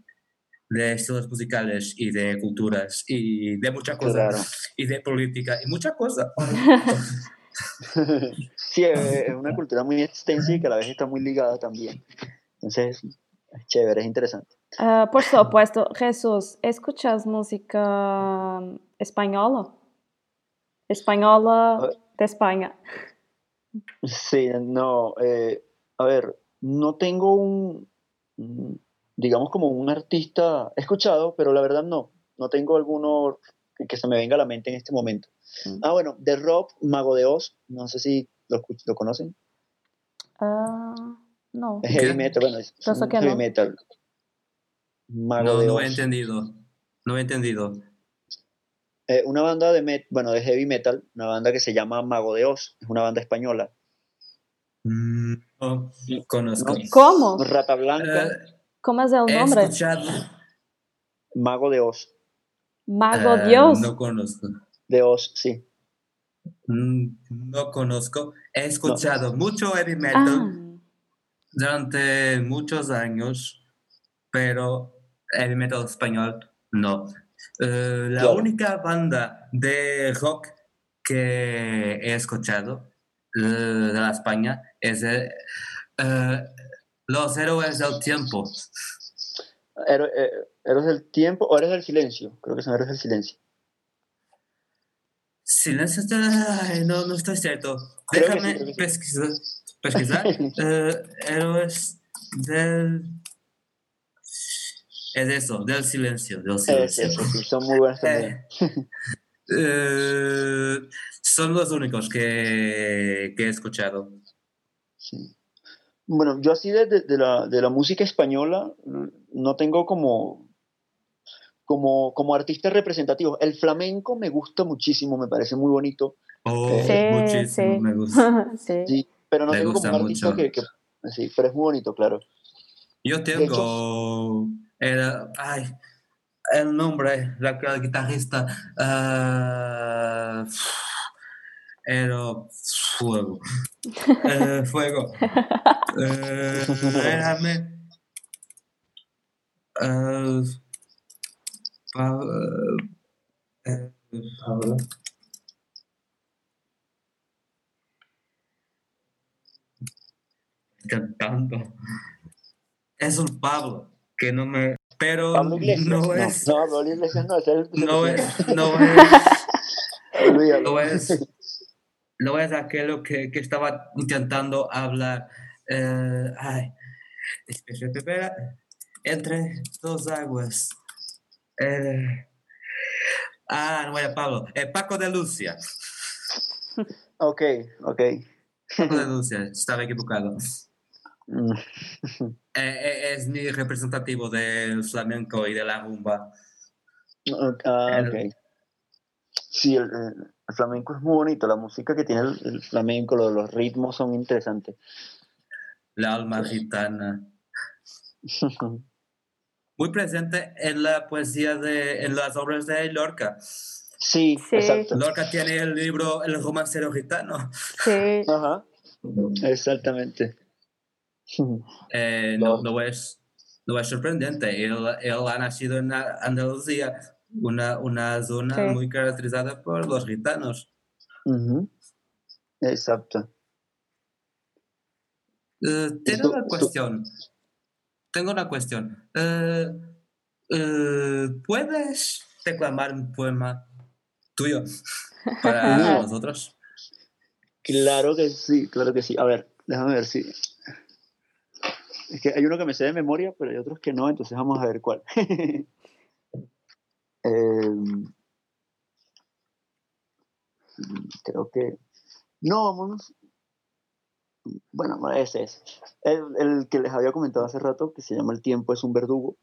Speaker 2: de estilos musicales y de culturas y de muchas cosas, claro. y de política y muchas cosas.
Speaker 3: sí, es una cultura muy extensa y que a la vez está muy ligada también. Entonces, es chévere, es interesante.
Speaker 1: Uh, por supuesto, Jesús, ¿escuchas música española? Española de España.
Speaker 3: Sí, no, eh, a ver, no tengo un, digamos como un artista escuchado, pero la verdad no, no tengo alguno que se me venga a la mente en este momento. Mm. Ah, bueno, de rock, Mago de Oz, no sé si lo, lo conocen.
Speaker 1: Ah, no.
Speaker 3: Es heavy metal, bueno, es
Speaker 1: Pensó
Speaker 3: un
Speaker 1: que
Speaker 3: heavy
Speaker 1: no.
Speaker 3: metal. Mago
Speaker 2: No,
Speaker 3: de
Speaker 2: no he
Speaker 3: Oz.
Speaker 2: entendido. No he entendido.
Speaker 3: Eh, una banda de met, bueno, de heavy metal, una banda que se llama Mago de Oz, es una banda española.
Speaker 2: Mm, No conozco.
Speaker 3: No.
Speaker 1: ¿Cómo?
Speaker 3: Rata Blanca,
Speaker 2: Eh,
Speaker 1: ¿Cómo es el
Speaker 2: he
Speaker 1: nombre?
Speaker 2: escuchado.
Speaker 3: Mago de Oz,
Speaker 1: Mago
Speaker 2: eh,
Speaker 1: Dios.
Speaker 2: No conozco.
Speaker 3: De Oz, sí.
Speaker 2: Mm, No conozco. He escuchado mucho heavy metal
Speaker 1: Ah,
Speaker 2: durante muchos años, pero heavy metal español no. Eh, la
Speaker 3: Claro.
Speaker 2: única banda de rock que he escuchado eh, de la España es eh, eh, Los Héroes del Tiempo.
Speaker 3: Héro- ¿Eres del tiempo o eres del silencio? Creo que son Héroes del silencio.
Speaker 2: Silencio, ay, no, no estoy cierto.
Speaker 3: Creo sí,
Speaker 2: Déjame
Speaker 3: sí.
Speaker 2: pesquisar. pesquisar. Eh, héroes del... Es eso, del silencio, del
Speaker 3: Es
Speaker 2: silencio.
Speaker 3: eso, sí, son muy buenas también.
Speaker 2: Eh, son los únicos que, que he escuchado.
Speaker 3: Sí. Bueno, yo así de, de- de la, de la música española no tengo como, como, como artistas representativos. El flamenco me gusta muchísimo, me parece muy bonito,
Speaker 2: Oh,
Speaker 3: Sí,
Speaker 2: muchísimo
Speaker 1: sí.
Speaker 2: me gusta.
Speaker 1: sí.
Speaker 3: sí, pero no
Speaker 2: Me
Speaker 3: tengo como un artista
Speaker 2: mucho.
Speaker 3: que, que- Sí, pero es muy bonito, claro.
Speaker 2: Yo tengo el, ay, el nombre, la, la guitarrista. ah, era fuego. Eh, fuego. Eh, déjame. eh, eh, Pablo. Cantando. Es un Pablo que no me. Pero
Speaker 3: Pablo Iglesias.
Speaker 2: no es.
Speaker 3: no, Pablo Iglesias no, es el-
Speaker 2: No es, no es, no es, no es aquello que, que estaba intentando hablar. eh, ay, espera, entre dos aguas. Eh, ah, no era Pablo, eh, Paco de Lucia.
Speaker 3: Ok, ok.
Speaker 2: Paco de Lucia, estaba equivocado.
Speaker 3: Mm,
Speaker 2: Eh, eh, es mi representativo del flamenco y de la rumba.
Speaker 3: ah,
Speaker 2: El-
Speaker 3: ok. Sí, el, flamenco es muy bonito, la música que tiene el, el flamenco, lo- los ritmos son interesantes.
Speaker 2: La alma gitana. Muy presente en la poesía de, en las obras de Lorca.
Speaker 3: Sí,
Speaker 1: Sí.
Speaker 3: exacto.
Speaker 2: Lorca tiene el libro El romancero gitano.
Speaker 1: Sí.
Speaker 3: Ajá, exactamente.
Speaker 2: Eh, no,
Speaker 3: No.
Speaker 2: no es, no es sorprendente. Él, él ha nacido en A- Andalucía, una, una zona
Speaker 1: Sí.
Speaker 2: muy caracterizada por los gitanos.
Speaker 3: Ujú, Exacto.
Speaker 2: Eh, tengo una
Speaker 3: tú-
Speaker 2: cuestión. Tengo una cuestión. Eh, eh, ¿Puedes declamar un poema tuyo para
Speaker 3: No.
Speaker 2: nosotros?
Speaker 3: Claro que sí, claro que sí. A ver, déjame ver si. Es que hay uno que me sé de memoria, pero hay otros que no, entonces vamos a ver cuál. Em, creo que. No, vámonos. Bueno, ese es. El, el que les había comentado hace rato, que se llama El tiempo es un verdugo.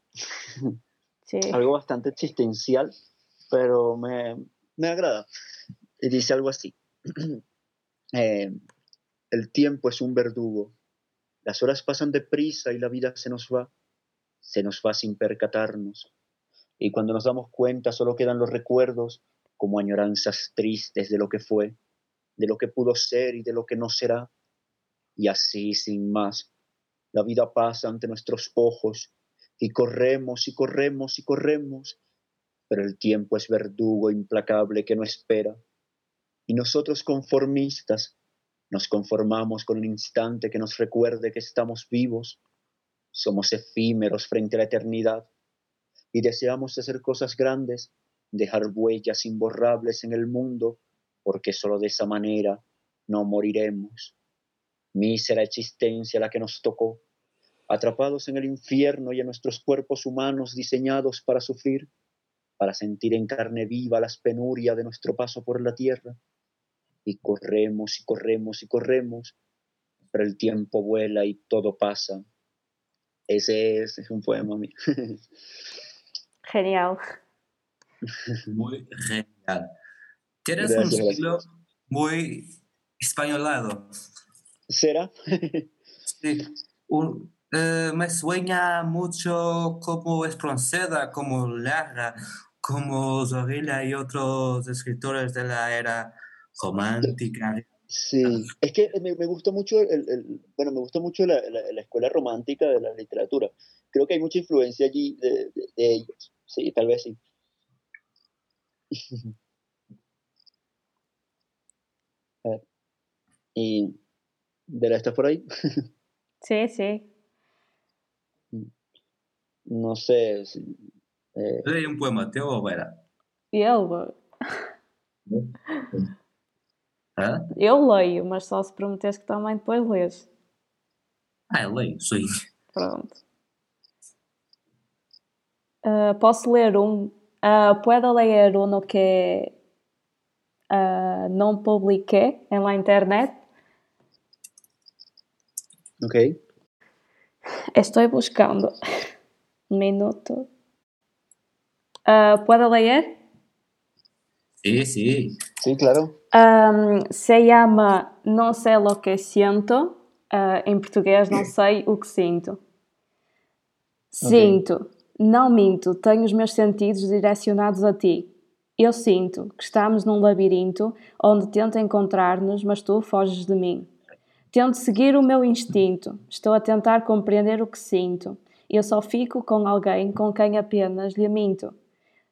Speaker 1: Sí.
Speaker 3: Algo bastante existencial, pero me, me agrada. Y dice algo así. Eh, el tiempo es un verdugo. Las horas pasan deprisa y la vida se nos va. Se nos va sin percatarnos. Y cuando nos damos cuenta solo quedan los recuerdos como añoranzas tristes de lo que fue, de lo que pudo ser y de lo que no será. Y así, sin más, la vida pasa ante nuestros ojos y corremos y corremos y corremos, pero el tiempo es verdugo implacable que no espera. Y nosotros conformistas nos conformamos con un instante que nos recuerde que estamos vivos, somos efímeros frente a la eternidad y deseamos hacer cosas grandes, dejar huellas imborrables en el mundo, porque solo de esa manera no moriremos. Mísera existencia la que nos tocó, atrapados en el infierno y en nuestros cuerpos humanos diseñados para sufrir, para sentir en carne viva las penurias de nuestro paso por la tierra. Y corremos y corremos y corremos, pero el tiempo vuela y todo pasa. Ese es, es un poema mío.
Speaker 1: Genial.
Speaker 2: Muy genial. Tienes un
Speaker 3: Gracias,
Speaker 2: estilo muy españolado.
Speaker 3: ¿Será?
Speaker 2: Sí. Un- eh, me sueña mucho como Espronceda, como Lara, como Zorrilla y otros escritores de la era romántica.
Speaker 3: Sí, es que me, me gusta mucho el, el- bueno, me gusta mucho la, la- la escuela romántica de la literatura. Creo que hay mucha influencia allí de, de- de ellos. Sí, tal vez sí. A ver. Y Vera, ¿estás por ahí?
Speaker 1: Sí, sí.
Speaker 3: No sé. si- eh,
Speaker 2: Leí un poema teu, ou Vera?
Speaker 1: Eu,
Speaker 2: Hã?
Speaker 1: eu leio, mas só se prometeres que também depois lês.
Speaker 2: Ah, eu leio, sim.
Speaker 1: Pronto. Ah, posso ler um. Ah, puedo leer uno que ah, não publiqué en la internet.
Speaker 3: Ok.
Speaker 1: Estoy buscando. Un minuto. Ah, ¿Puedo leer?
Speaker 2: Sí, sí.
Speaker 3: Sí, claro.
Speaker 1: Ahm, se llama Não sei lo que siento. Ah, em português, não sei o que sinto. Sinto, não minto, tenho os meus sentidos direcionados a ti. Eu sinto que estamos num labirinto onde tento encontrar-nos, mas tu foges de mim. Tento seguir o meu instinto, estou a tentar compreender o que sinto. Eu só fico com alguém com quem apenas lhe minto.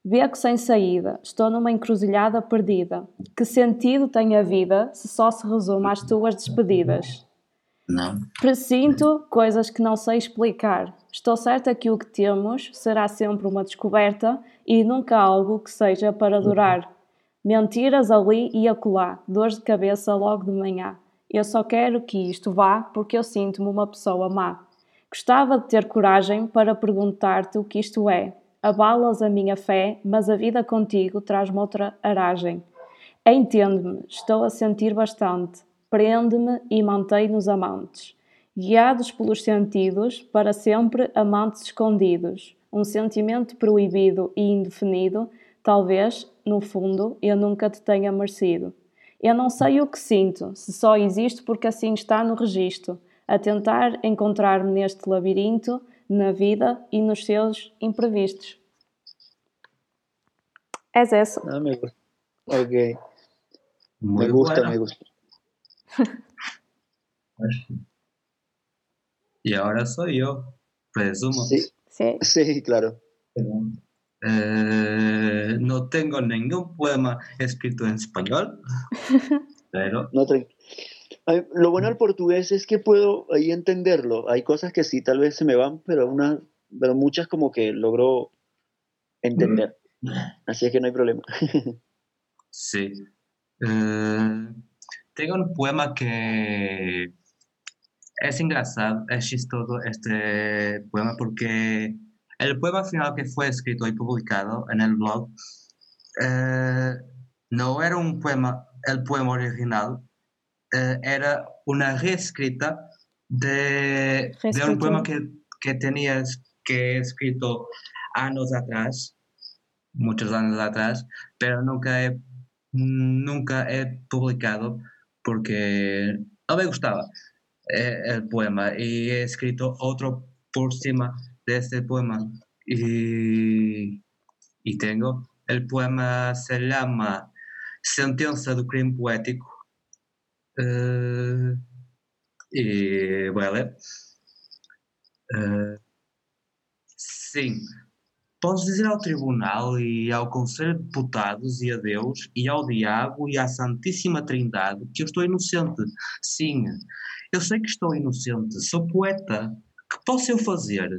Speaker 1: Beco sem saída, estou numa encruzilhada perdida. Que sentido tem a vida se só se resume às tuas despedidas?
Speaker 2: Não.
Speaker 1: Presinto coisas que não sei explicar. Estou certa que o que temos será sempre uma descoberta e nunca algo que seja para durar. Mentiras ali e acolá, dores de cabeça logo de manhã. Eu só quero que isto vá porque eu sinto-me uma pessoa má. Gostava de ter coragem para perguntar-te o que isto é. Abalas a minha fé, mas a vida contigo traz-me outra aragem. Entende-me, estou a sentir bastante. Prende-me e mantém-nos amantes. Guiados pelos sentidos, para sempre amantes escondidos. Um sentimento proibido e indefinido, talvez, no fundo, eu nunca te tenha merecido. Eu não sei o que sinto, se só existe porque assim está no registro, a tentar encontrar-me neste labirinto, na vida e nos seus imprevistos. És eso.
Speaker 3: Ah, me gusta. Ok.
Speaker 2: Muy
Speaker 3: me gusta,
Speaker 2: bueno.
Speaker 3: me gusta.
Speaker 2: Y ahora soy yo, presumo.
Speaker 3: Sí,
Speaker 1: Sí.
Speaker 3: sí, claro.
Speaker 2: Eh, no tengo ningún poema escrito en español, pero
Speaker 3: No te- Ay, Lo bueno del portugués es que puedo ahí entenderlo. Hay cosas que sí, tal vez se me van, pero, una, pero muchas como que logro entender. Así es que no hay problema.
Speaker 2: sí. Eh, tengo un poema que es engraçado, es chistoso este poema porque el poema final que fue escrito y publicado en el blog eh, no era un poema, el poema original, eh, era una reescrita de, de un poema que, que tenías que he escrito años atrás, muchos años atrás, pero nunca he, nunca he publicado porque no me gustaba eh, el poema. Y he escrito otro por encima de poema y, y tengo el poema se llama Sentença do Crime Poético eh, y voy a leer Eh, sim Podes dizer ao Tribunal e ao Conselho de Deputados e a Deus e ao Diabo e à Santíssima Trindade que eu estou inocente. Sim, eu sei que estou inocente, sou poeta. Que posso eu fazer?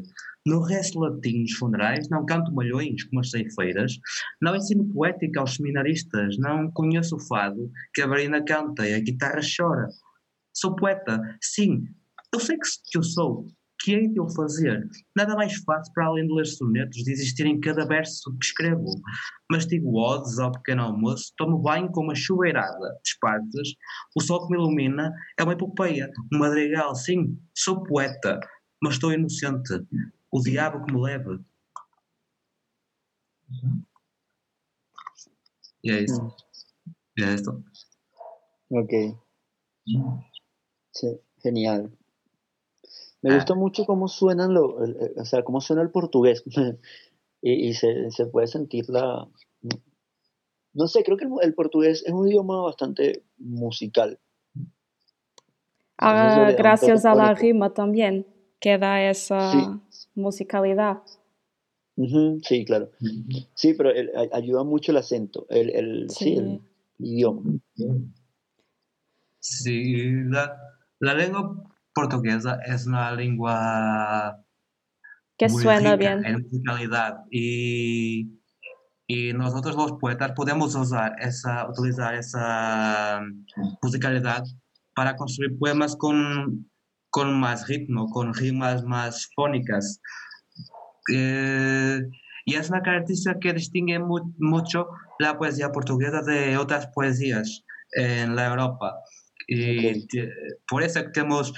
Speaker 2: No resto latim dos funerais não canto malhões como as ceifeiras, não ensino poética aos seminaristas, não conheço o fado que a varina canta e a guitarra chora. Sou poeta, sim, eu sei que, eu sou, que hei de eu fazer? Nada mais faço para além de ler sonetos, de existir em cada verso que escrevo. Mastigo odes ao pequeno almoço, tomo banho com uma chuveirada de espartas, o sol que me ilumina é uma epopeia, um madrigal, sim, sou poeta, mas estou inocente, o diabo que me leve. E é isso.
Speaker 3: Mm,
Speaker 2: E é isso.
Speaker 3: Ok. Sí, genial. Me
Speaker 2: Ah.
Speaker 3: gusta mucho cómo suenan lo, el- el- o sea, cómo suena el portugués. y y se, se puede sentir la... No sé, creo que el, el portugués es un idioma bastante musical.
Speaker 1: Ah, gracias a la rima también, que da esa
Speaker 3: Sí.
Speaker 1: musicalidad.
Speaker 3: Sí, claro. Sí, pero el- a- ayuda mucho el acento, el, el, sí, el idioma.
Speaker 2: Sí, la, la lengua portuguesa es una lengua
Speaker 1: Que
Speaker 2: muy
Speaker 1: suena
Speaker 2: rica
Speaker 1: bien.
Speaker 2: en musicalidad y, y nosotros los poetas podemos usar esa, utilizar esa musicalidad para construir poemas con, con más ritmo, con rimas más fónicas. Eh, y es una característica que distingue mu- mucho la poesía portuguesa de otras poesías en la Europa. Y
Speaker 3: Ok.
Speaker 2: te- por eso tenemos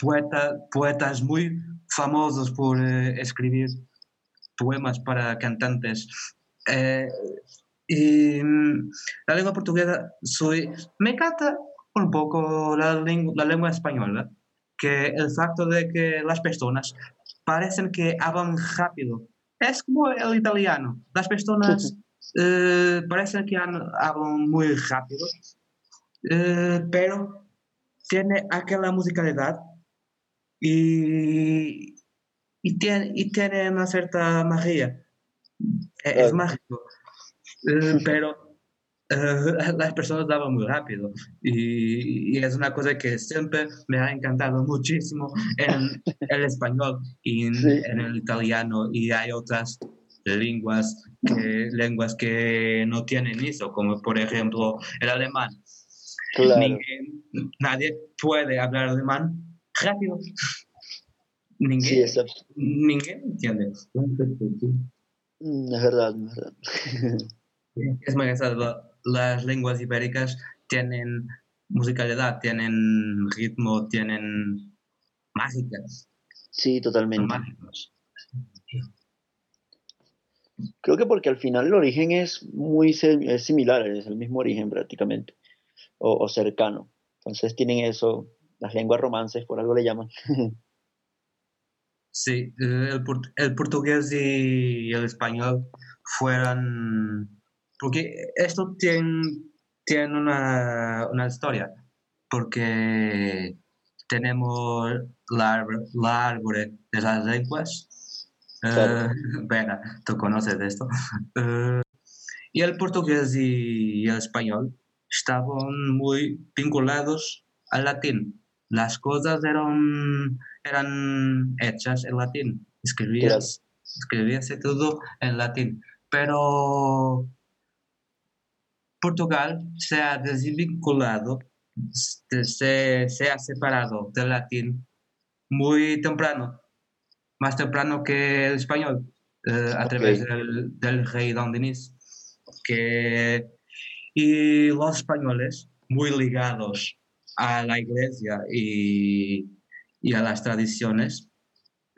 Speaker 2: poeta- poetas muy famosos por eh, escribir poemas para cantantes. Eh, y mm, la lengua portuguesa, soy, me encanta un poco la, la lengua española, que el facto de que las personas parecen que hablan rápido. Es como el italiano. Las personas eh, parecen que han- hablan muy rápido, eh, pero tiene aquella musicalidad y, y, tiene, y tiene una cierta magia. Es
Speaker 3: Claro.
Speaker 2: mágico. Eh, pero las personas hablan muy rápido y, y es una cosa que siempre me ha encantado muchísimo en el español y en,
Speaker 3: Sí.
Speaker 2: en el italiano y hay otras lenguas que, lenguas que no tienen eso, como por ejemplo el alemán.
Speaker 3: Claro.
Speaker 2: Ninguém- nadie puede hablar alemán rápido.
Speaker 3: Sí,
Speaker 2: Ninguém,
Speaker 3: abs-
Speaker 2: ninguém entiende.
Speaker 3: mm, es verdad, es verdad.
Speaker 2: Es muy la- Las lenguas ibéricas tienen musicalidad, tienen ritmo, tienen mágicas.
Speaker 3: Sí, totalmente.
Speaker 2: mágicos.
Speaker 3: Creo que porque al final el origen es muy es similar, es el mismo origen prácticamente, o, o cercano. Entonces tienen eso, las lenguas romances, por algo le llaman.
Speaker 2: Sí, eh, el, el portugués y el español fueron... Porque esto tiene, tiene una, una historia, porque tenemos la, la árbol de las lenguas.
Speaker 3: Claro.
Speaker 2: Eh, tú conoces de esto. Eh, y el portugués y el español estaban muy vinculados al latín. Las cosas eran, eran hechas en latín. Escribías, escribíase todo en latín. Pero Portugal se ha desvinculado, se, ha separado del latín muy temprano, más temprano que el español, eh, a través del, del rey Don Denis. Que, y los españoles, muy ligados a la iglesia y, y a las tradiciones,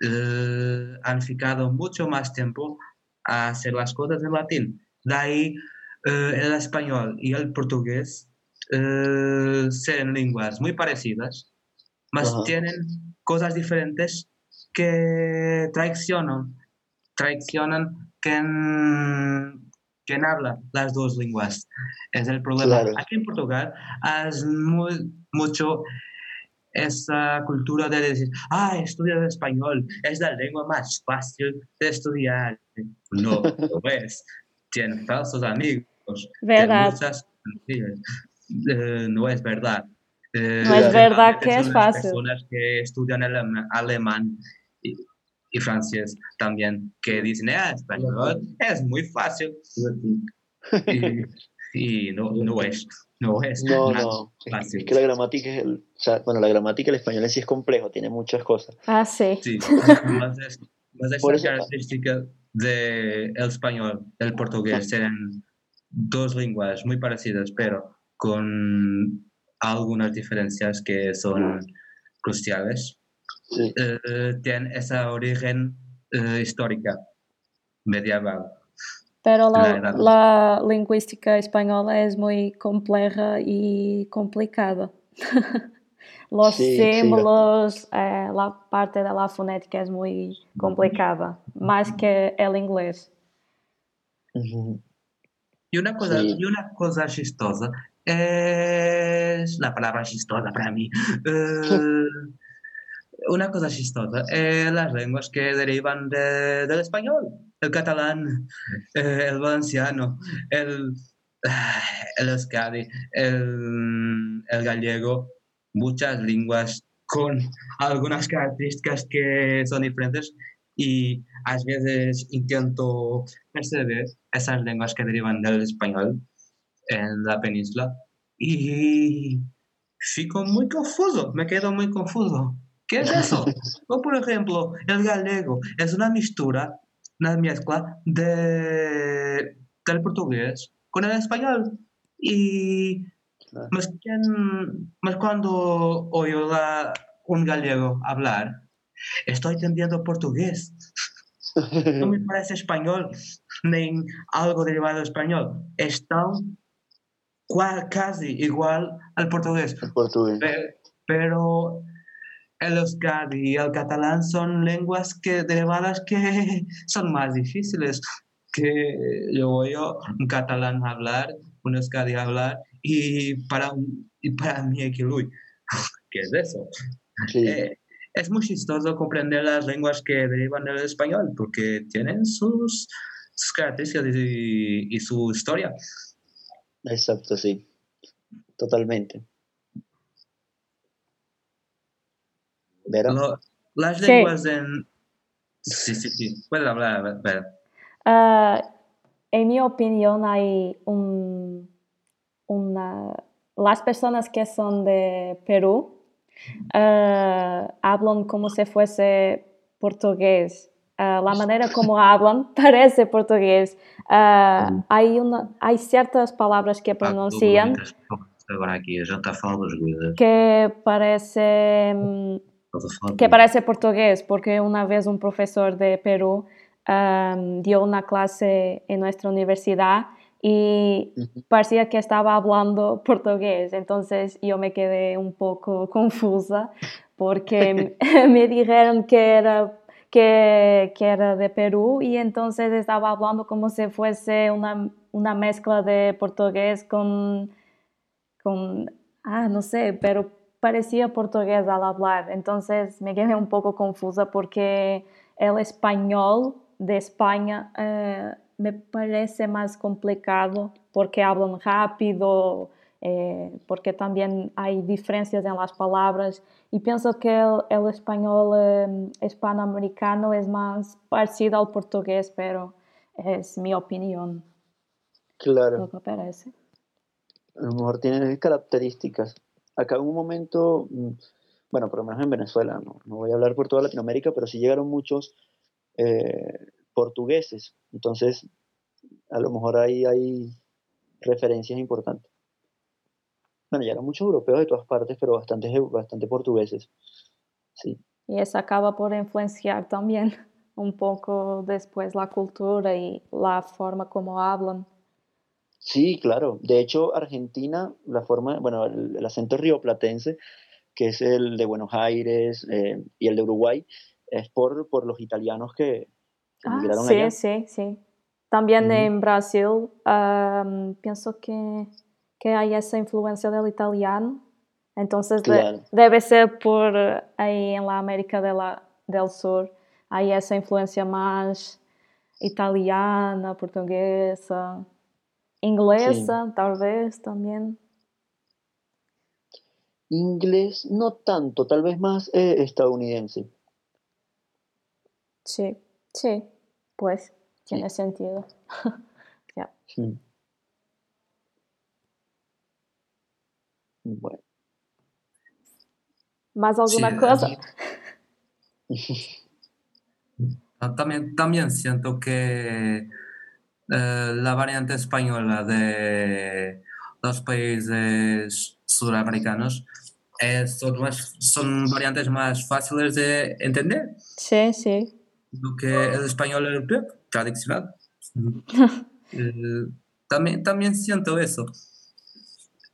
Speaker 2: eh, han ficado mucho más tiempo a hacer las cosas en latín. De ahí el español y el portugués eh, ser lenguas muy parecidas, mas tienen cosas diferentes que traicionan, traicionan quien, quien habla las dos lenguas. Es el problema.
Speaker 3: Claro.
Speaker 2: Aquí en Portugal es muy, mucho esa cultura de decir, ah, estudias español, es la lengua más fácil de estudiar. No, lo es. Tienen falsos amigos. Tienen
Speaker 1: Verdad.
Speaker 2: muchas. Eh, no es verdad. Eh,
Speaker 1: No es verdad que es fácil.
Speaker 2: personas que estudian alema- alemán y, y francés también, que dicen, ah, español es muy fácil. Y, y no, no es. No es.
Speaker 3: No, no. Es,
Speaker 2: fácil.
Speaker 3: es que la gramática es el. O sea, bueno, la gramática del español en sí es complejo, tiene muchas cosas.
Speaker 1: Ah, sí.
Speaker 2: Sí, mas, es, esta
Speaker 3: Por eso-
Speaker 2: característica del español, el portugués, eran dos lenguas muy parecidas, pero con algunas diferencias que son cruciales.
Speaker 3: Sí,
Speaker 2: Eh, tienen esa origen eh, histórica medieval.
Speaker 1: Pero la,
Speaker 2: La
Speaker 1: lingüística española es muy compleja y complicada. Los
Speaker 3: Sí, sí,
Speaker 1: símbolos, eh, la parte de la fonética es muy complicada, más que el inglés.
Speaker 2: Y una cosa,
Speaker 3: Sí.
Speaker 2: y una cosa chistosa es la palabra chistosa para mí. Eh, una cosa chistosa es las lenguas que derivan de- del español, el catalán, eh, el valenciano, el, ah, el euskadi, el, el gallego, muchas lenguas con algunas características que son diferentes y a veces intento perceber esas lenguas que derivan del español en la península y fico muy confuso, me quedo muy confuso. ¿Qué es eso? O por ejemplo, el gallego es una mistura, una mezcla de, del portugués con el español. Y quién- mas cuando oigo la- un gallego hablar, estoy entendiendo portugués no me parece español, ni algo derivado del español. Es tan cua- casi igual al portugués.
Speaker 3: el portugués.
Speaker 2: Pe- Pero el euskadi y el catalán son lenguas que, derivadas que son más difíciles. Que yo oigo un catalán hablar, un euskadi hablar, y para, y para mí, ¿qué es eso?
Speaker 3: Sí,
Speaker 2: Eh, es muy chistoso comprender las lenguas que derivan del español porque tienen sus, sus características y, y su historia.
Speaker 3: exacto, sí. Totalmente.
Speaker 2: Lo- las
Speaker 1: Sí.
Speaker 2: lenguas en... Sí, sí, sí. Puedes hablar, Vera.
Speaker 1: Ah, en mi opinión, hay un, una, las personas que son de Perú ah, hablan como si fuese portugués. Ah, la manera como hablan parece portugués. Ah, hay, una, hay ciertas palabras que pronuncian
Speaker 2: Agora aqui, a gente está a falar das coisas.
Speaker 1: que parecen que parece portugués, porque una vez un profesor de Perú am, dio una clase en nuestra universidad y parecía que estaba hablando portugués, entonces yo me quedé un poco confusa porque me dijeron que era, que, que era de Perú y entonces estaba hablando como si fuese una, una mezcla de portugués con, con, ah, no sé, pero parecía portugués al hablar, entonces me quedé un poco confusa porque el español de España eh, me parece más complicado porque hablan rápido, eh, porque también hay diferencias en las palabras y pienso que el, el español eh, hispanoamericano es más parecido al portugués, pero es mi opinión,
Speaker 3: claro.
Speaker 1: lo que parece.
Speaker 3: A lo mejor tiene características. Acá en un momento, mm, bueno, por lo menos en Venezuela, no, no voy a hablar por toda Latinoamérica, pero sí llegaron muchos eh, portugueses. Entonces, a lo mejor ahí hay referencias importantes. Bueno, llegaron muchos europeos de todas partes, pero bastantes, bastante portugueses. Sí,
Speaker 1: Y eso acaba por influenciar también un poco después la cultura y la forma como hablan.
Speaker 3: sí, claro. De hecho, Argentina, la forma, bueno, el, el acento rioplatense, que es el de Buenos Aires eh, y el de Uruguay, es por, por los italianos que
Speaker 1: Ah, sí,
Speaker 3: allá.
Speaker 1: sí, sí. También en Brasil, pienso que, que hay esa influencia del italiano. Entonces de- debe ser por ahí en la América de la- del Sur, hay esa influencia más italiana, portuguesa, inglesa, tal vez también.
Speaker 3: Inglés no tanto, tal vez más eh, estadounidense.
Speaker 1: Sí, sí, pues tiene sentido. Ya.
Speaker 3: Sí. Bueno.
Speaker 1: ¿Más alguna sí, cosa?
Speaker 2: También, también siento que eh, la variante española de los países suramericanos es, son, más, son variantes más fáciles de entender.
Speaker 1: Sí, sí.
Speaker 2: Lo que el español europeo tradicional. eh, también, también siento eso.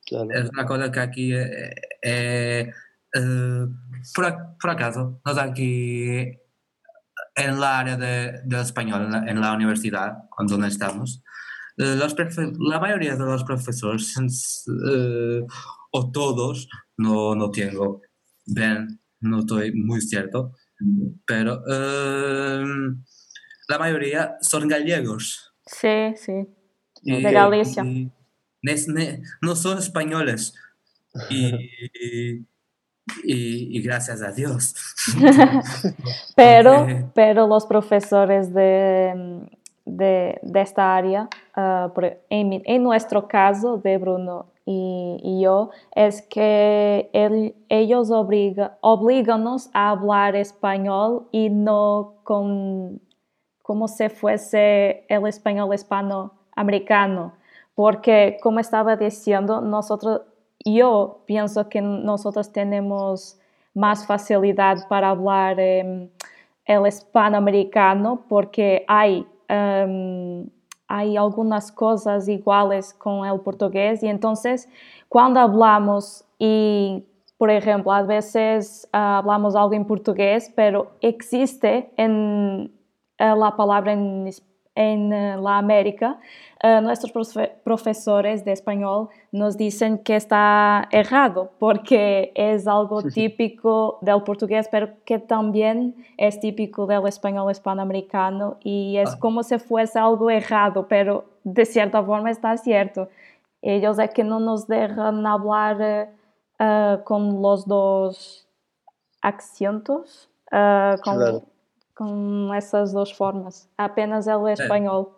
Speaker 3: Claro.
Speaker 2: Es una cosa que aquí, eh, eh, eh, por, por, acaso, nos aquí en la área de, del español, en la, en la universidad, donde estamos, eh, los la mayoría de los profesores, eh, o todos, no, no tengo, bien, no estoy muy cierto, pero eh, la mayoría son gallegos.
Speaker 1: Sí, sí, y, de Galicia.
Speaker 2: Y, no son españoles. Y, gracias a Dios.
Speaker 1: pero, pero los profesores de, de, de esta área, uh, en, en, nuestro caso de Bruno y, yo, es que ellos obliga, obligan-nos a hablar español y no como si fuese el español hispanoamericano, porque como estaba diciendo, nosotros yo pienso que nosotros tenemos más facilidad para hablar eh, el hispanoamericano porque hay, um, hay algunas cosas iguales con el portugués. Y entonces cuando hablamos y por ejemplo, a veces uh, hablamos algo en portugués, pero existe en uh, la palabra en, en uh, la América uh, nuestros profesores de español nos dicen que está errado porque es algo típico del portugués, pero que también es típico del español hispanoamericano y es ah. como si fuese algo errado, pero de cierta forma está cierto. Ellos es que no nos dejan hablar uh, con los dos acentos, con, claro. con essas duas formas, apenas el español.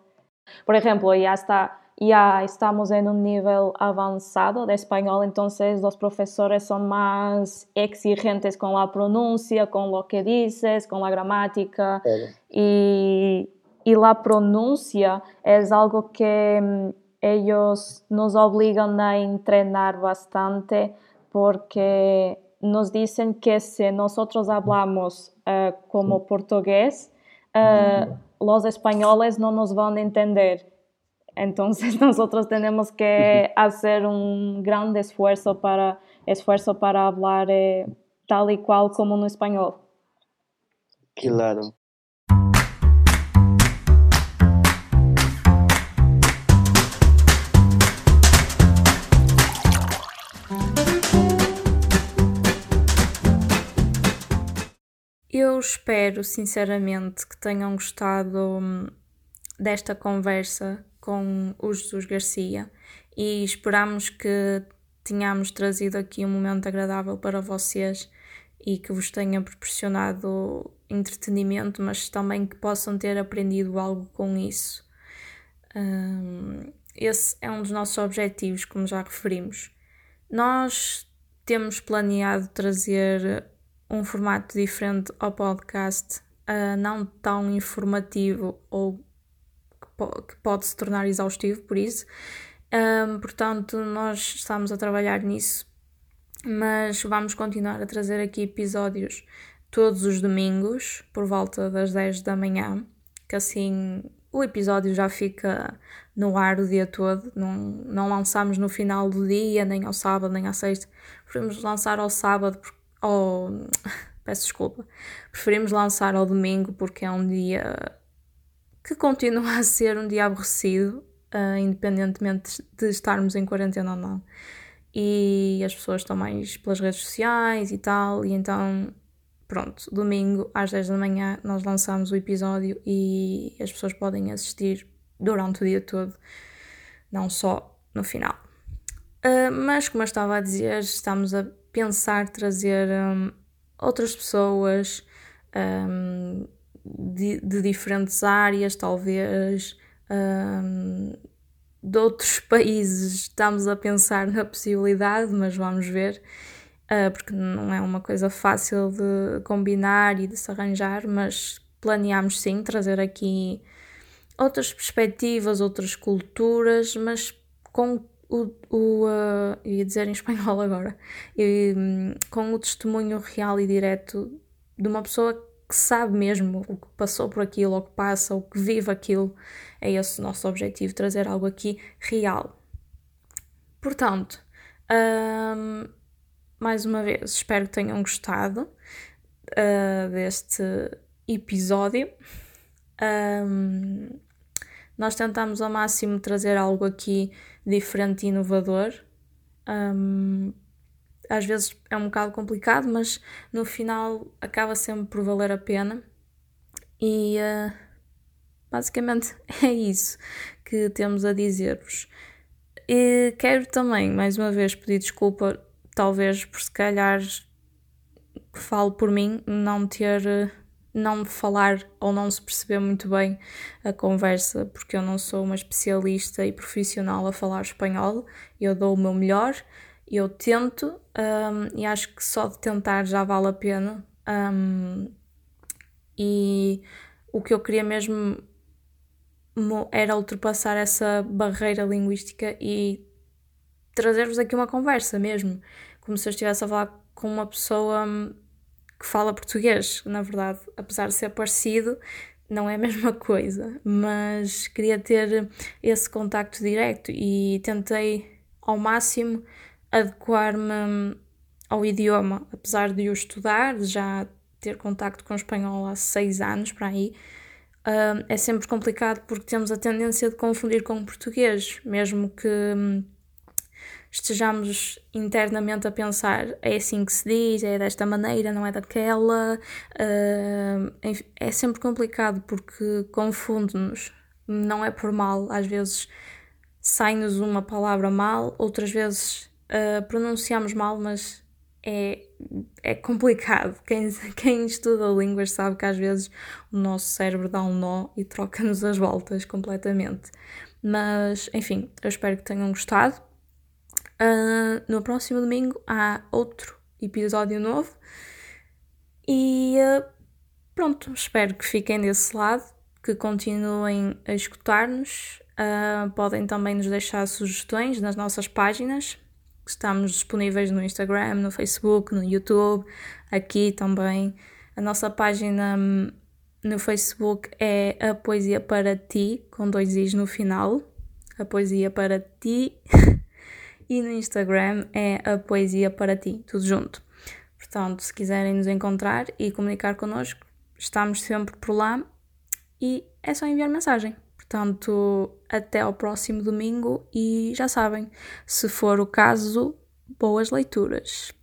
Speaker 1: Por ejemplo, ya, está, ya estamos en un nivel avanzado de español, entonces los profesores son más exigentes con la pronuncia, con lo que dices, con la gramática.
Speaker 3: Claro.
Speaker 1: Y, y, la pronuncia es algo que mm, ellos nos obligan a entrenar bastante porque nos dicen que si nosotros hablamos uh, como portugués, uh, los españoles no nos van a entender. Entonces nosotros tenemos que hacer un gran esfuerzo para, esfuerzo para hablar eh, tal y cual como no español.
Speaker 3: Claro.
Speaker 1: Eu espero sinceramente que tenham gostado hum, desta conversa com o Jesus Garcia e esperamos que tenhamos trazido aqui um momento agradável para vocês e que vos tenha proporcionado entretenimento, mas também que possam ter aprendido algo com isso. Um, esse é um dos nossos objetivos, como já referimos. Nós temos planeado trazer um formato diferente ao podcast, uh, não tão informativo ou que, po que, pode se tornar exaustivo, por isso. Um, portanto, nós estamos a trabalhar nisso, mas vamos continuar a trazer aqui episódios todos os domingos, por volta das 10 da manhã, que assim o episódio já fica no ar o dia todo, não, não lançamos no final do dia, nem ao sábado, nem à sexta. Preferimos lançar ao sábado porque ou peço desculpa, preferimos lançar ao domingo porque é um dia que continua a ser um dia aborrecido, uh, independentemente de estarmos em quarentena ou não. E as pessoas estão mais pelas redes sociais e tal, e então, pronto, domingo às 10 da manhã nós lançamos o episódio e as pessoas podem assistir durante o dia todo, não só no final. Uh, mas, como eu estava a dizer, estamos a pensar trazer um, outras pessoas um, de, de, diferentes áreas, talvez um, de outros países. Estamos a pensar na possibilidade, mas vamos ver, uh, porque não é uma coisa fácil de combinar e de se arranjar, mas planeamos sim trazer aqui outras perspectivas, outras culturas, mas com o, o uh, ia dizer em espanhol agora, e, um, com o testemunho real e direto de uma pessoa que sabe mesmo o que passou por aquilo, ou que passa, ou que vive aquilo. É esse o nosso objetivo, trazer algo aqui real. Portanto, um, mais uma vez, espero que tenham gostado uh, deste episódio. Um, nós tentamos ao máximo trazer algo aqui diferente e inovador. Um, às vezes é um bocado complicado, mas no final acaba sempre por valer a pena. E uh, basicamente é isso que temos a dizer-vos. E quero também, mais uma vez, pedir desculpa, talvez por se calhar falo por mim, não ter, não falar ou não se perceber muito bem a conversa, porque eu não sou uma especialista e profissional a falar espanhol, eu dou o meu melhor eu tento um, e acho que só de tentar já vale a pena. Um, e o que eu queria mesmo era ultrapassar essa barreira linguística e trazer-vos aqui uma conversa mesmo, como se eu estivesse a falar com uma pessoa hum, que fala português. Na verdade, apesar de ser parecido, não é a mesma coisa, mas queria ter esse contacto direto e tentei ao máximo adequar-me ao idioma, apesar de eu estudar, já ter contacto com o espanhol há seis anos para aí, uh, é sempre complicado porque temos a tendência de confundir com o português, mesmo que um, estejamos internamente a pensar é assim que se diz, é desta maneira, não é daquela. Uh, é sempre complicado porque confunde-nos. Não é por mal, às vezes sai-nos uma palavra mal, outras vezes uh, pronunciamos mal, mas é, é complicado. Quem, quem estuda línguas sabe que às vezes o nosso cérebro dá um nó e troca-nos as voltas completamente. Mas, enfim, eu espero que tenham gostado. Uh, no próximo domingo há outro episódio novo. E uh, pronto, espero que fiquem desse lado, que continuem a escutar-nos. Uh, podem também nos deixar sugestões nas nossas páginas Estamos disponíveis no Instagram, no Facebook, no YouTube, aqui também. A nossa página hum, no Facebook é A Poesia para Ti, com dois I's no final. A Poesia para Ti. e no Instagram é A Poesia para Ti, tudo junto. Portanto, se quiserem nos encontrar e comunicar connosco, estamos sempre por lá e é só enviar mensagem. Portanto, até ao próximo domingo e já sabem, se for o caso, boas leituras.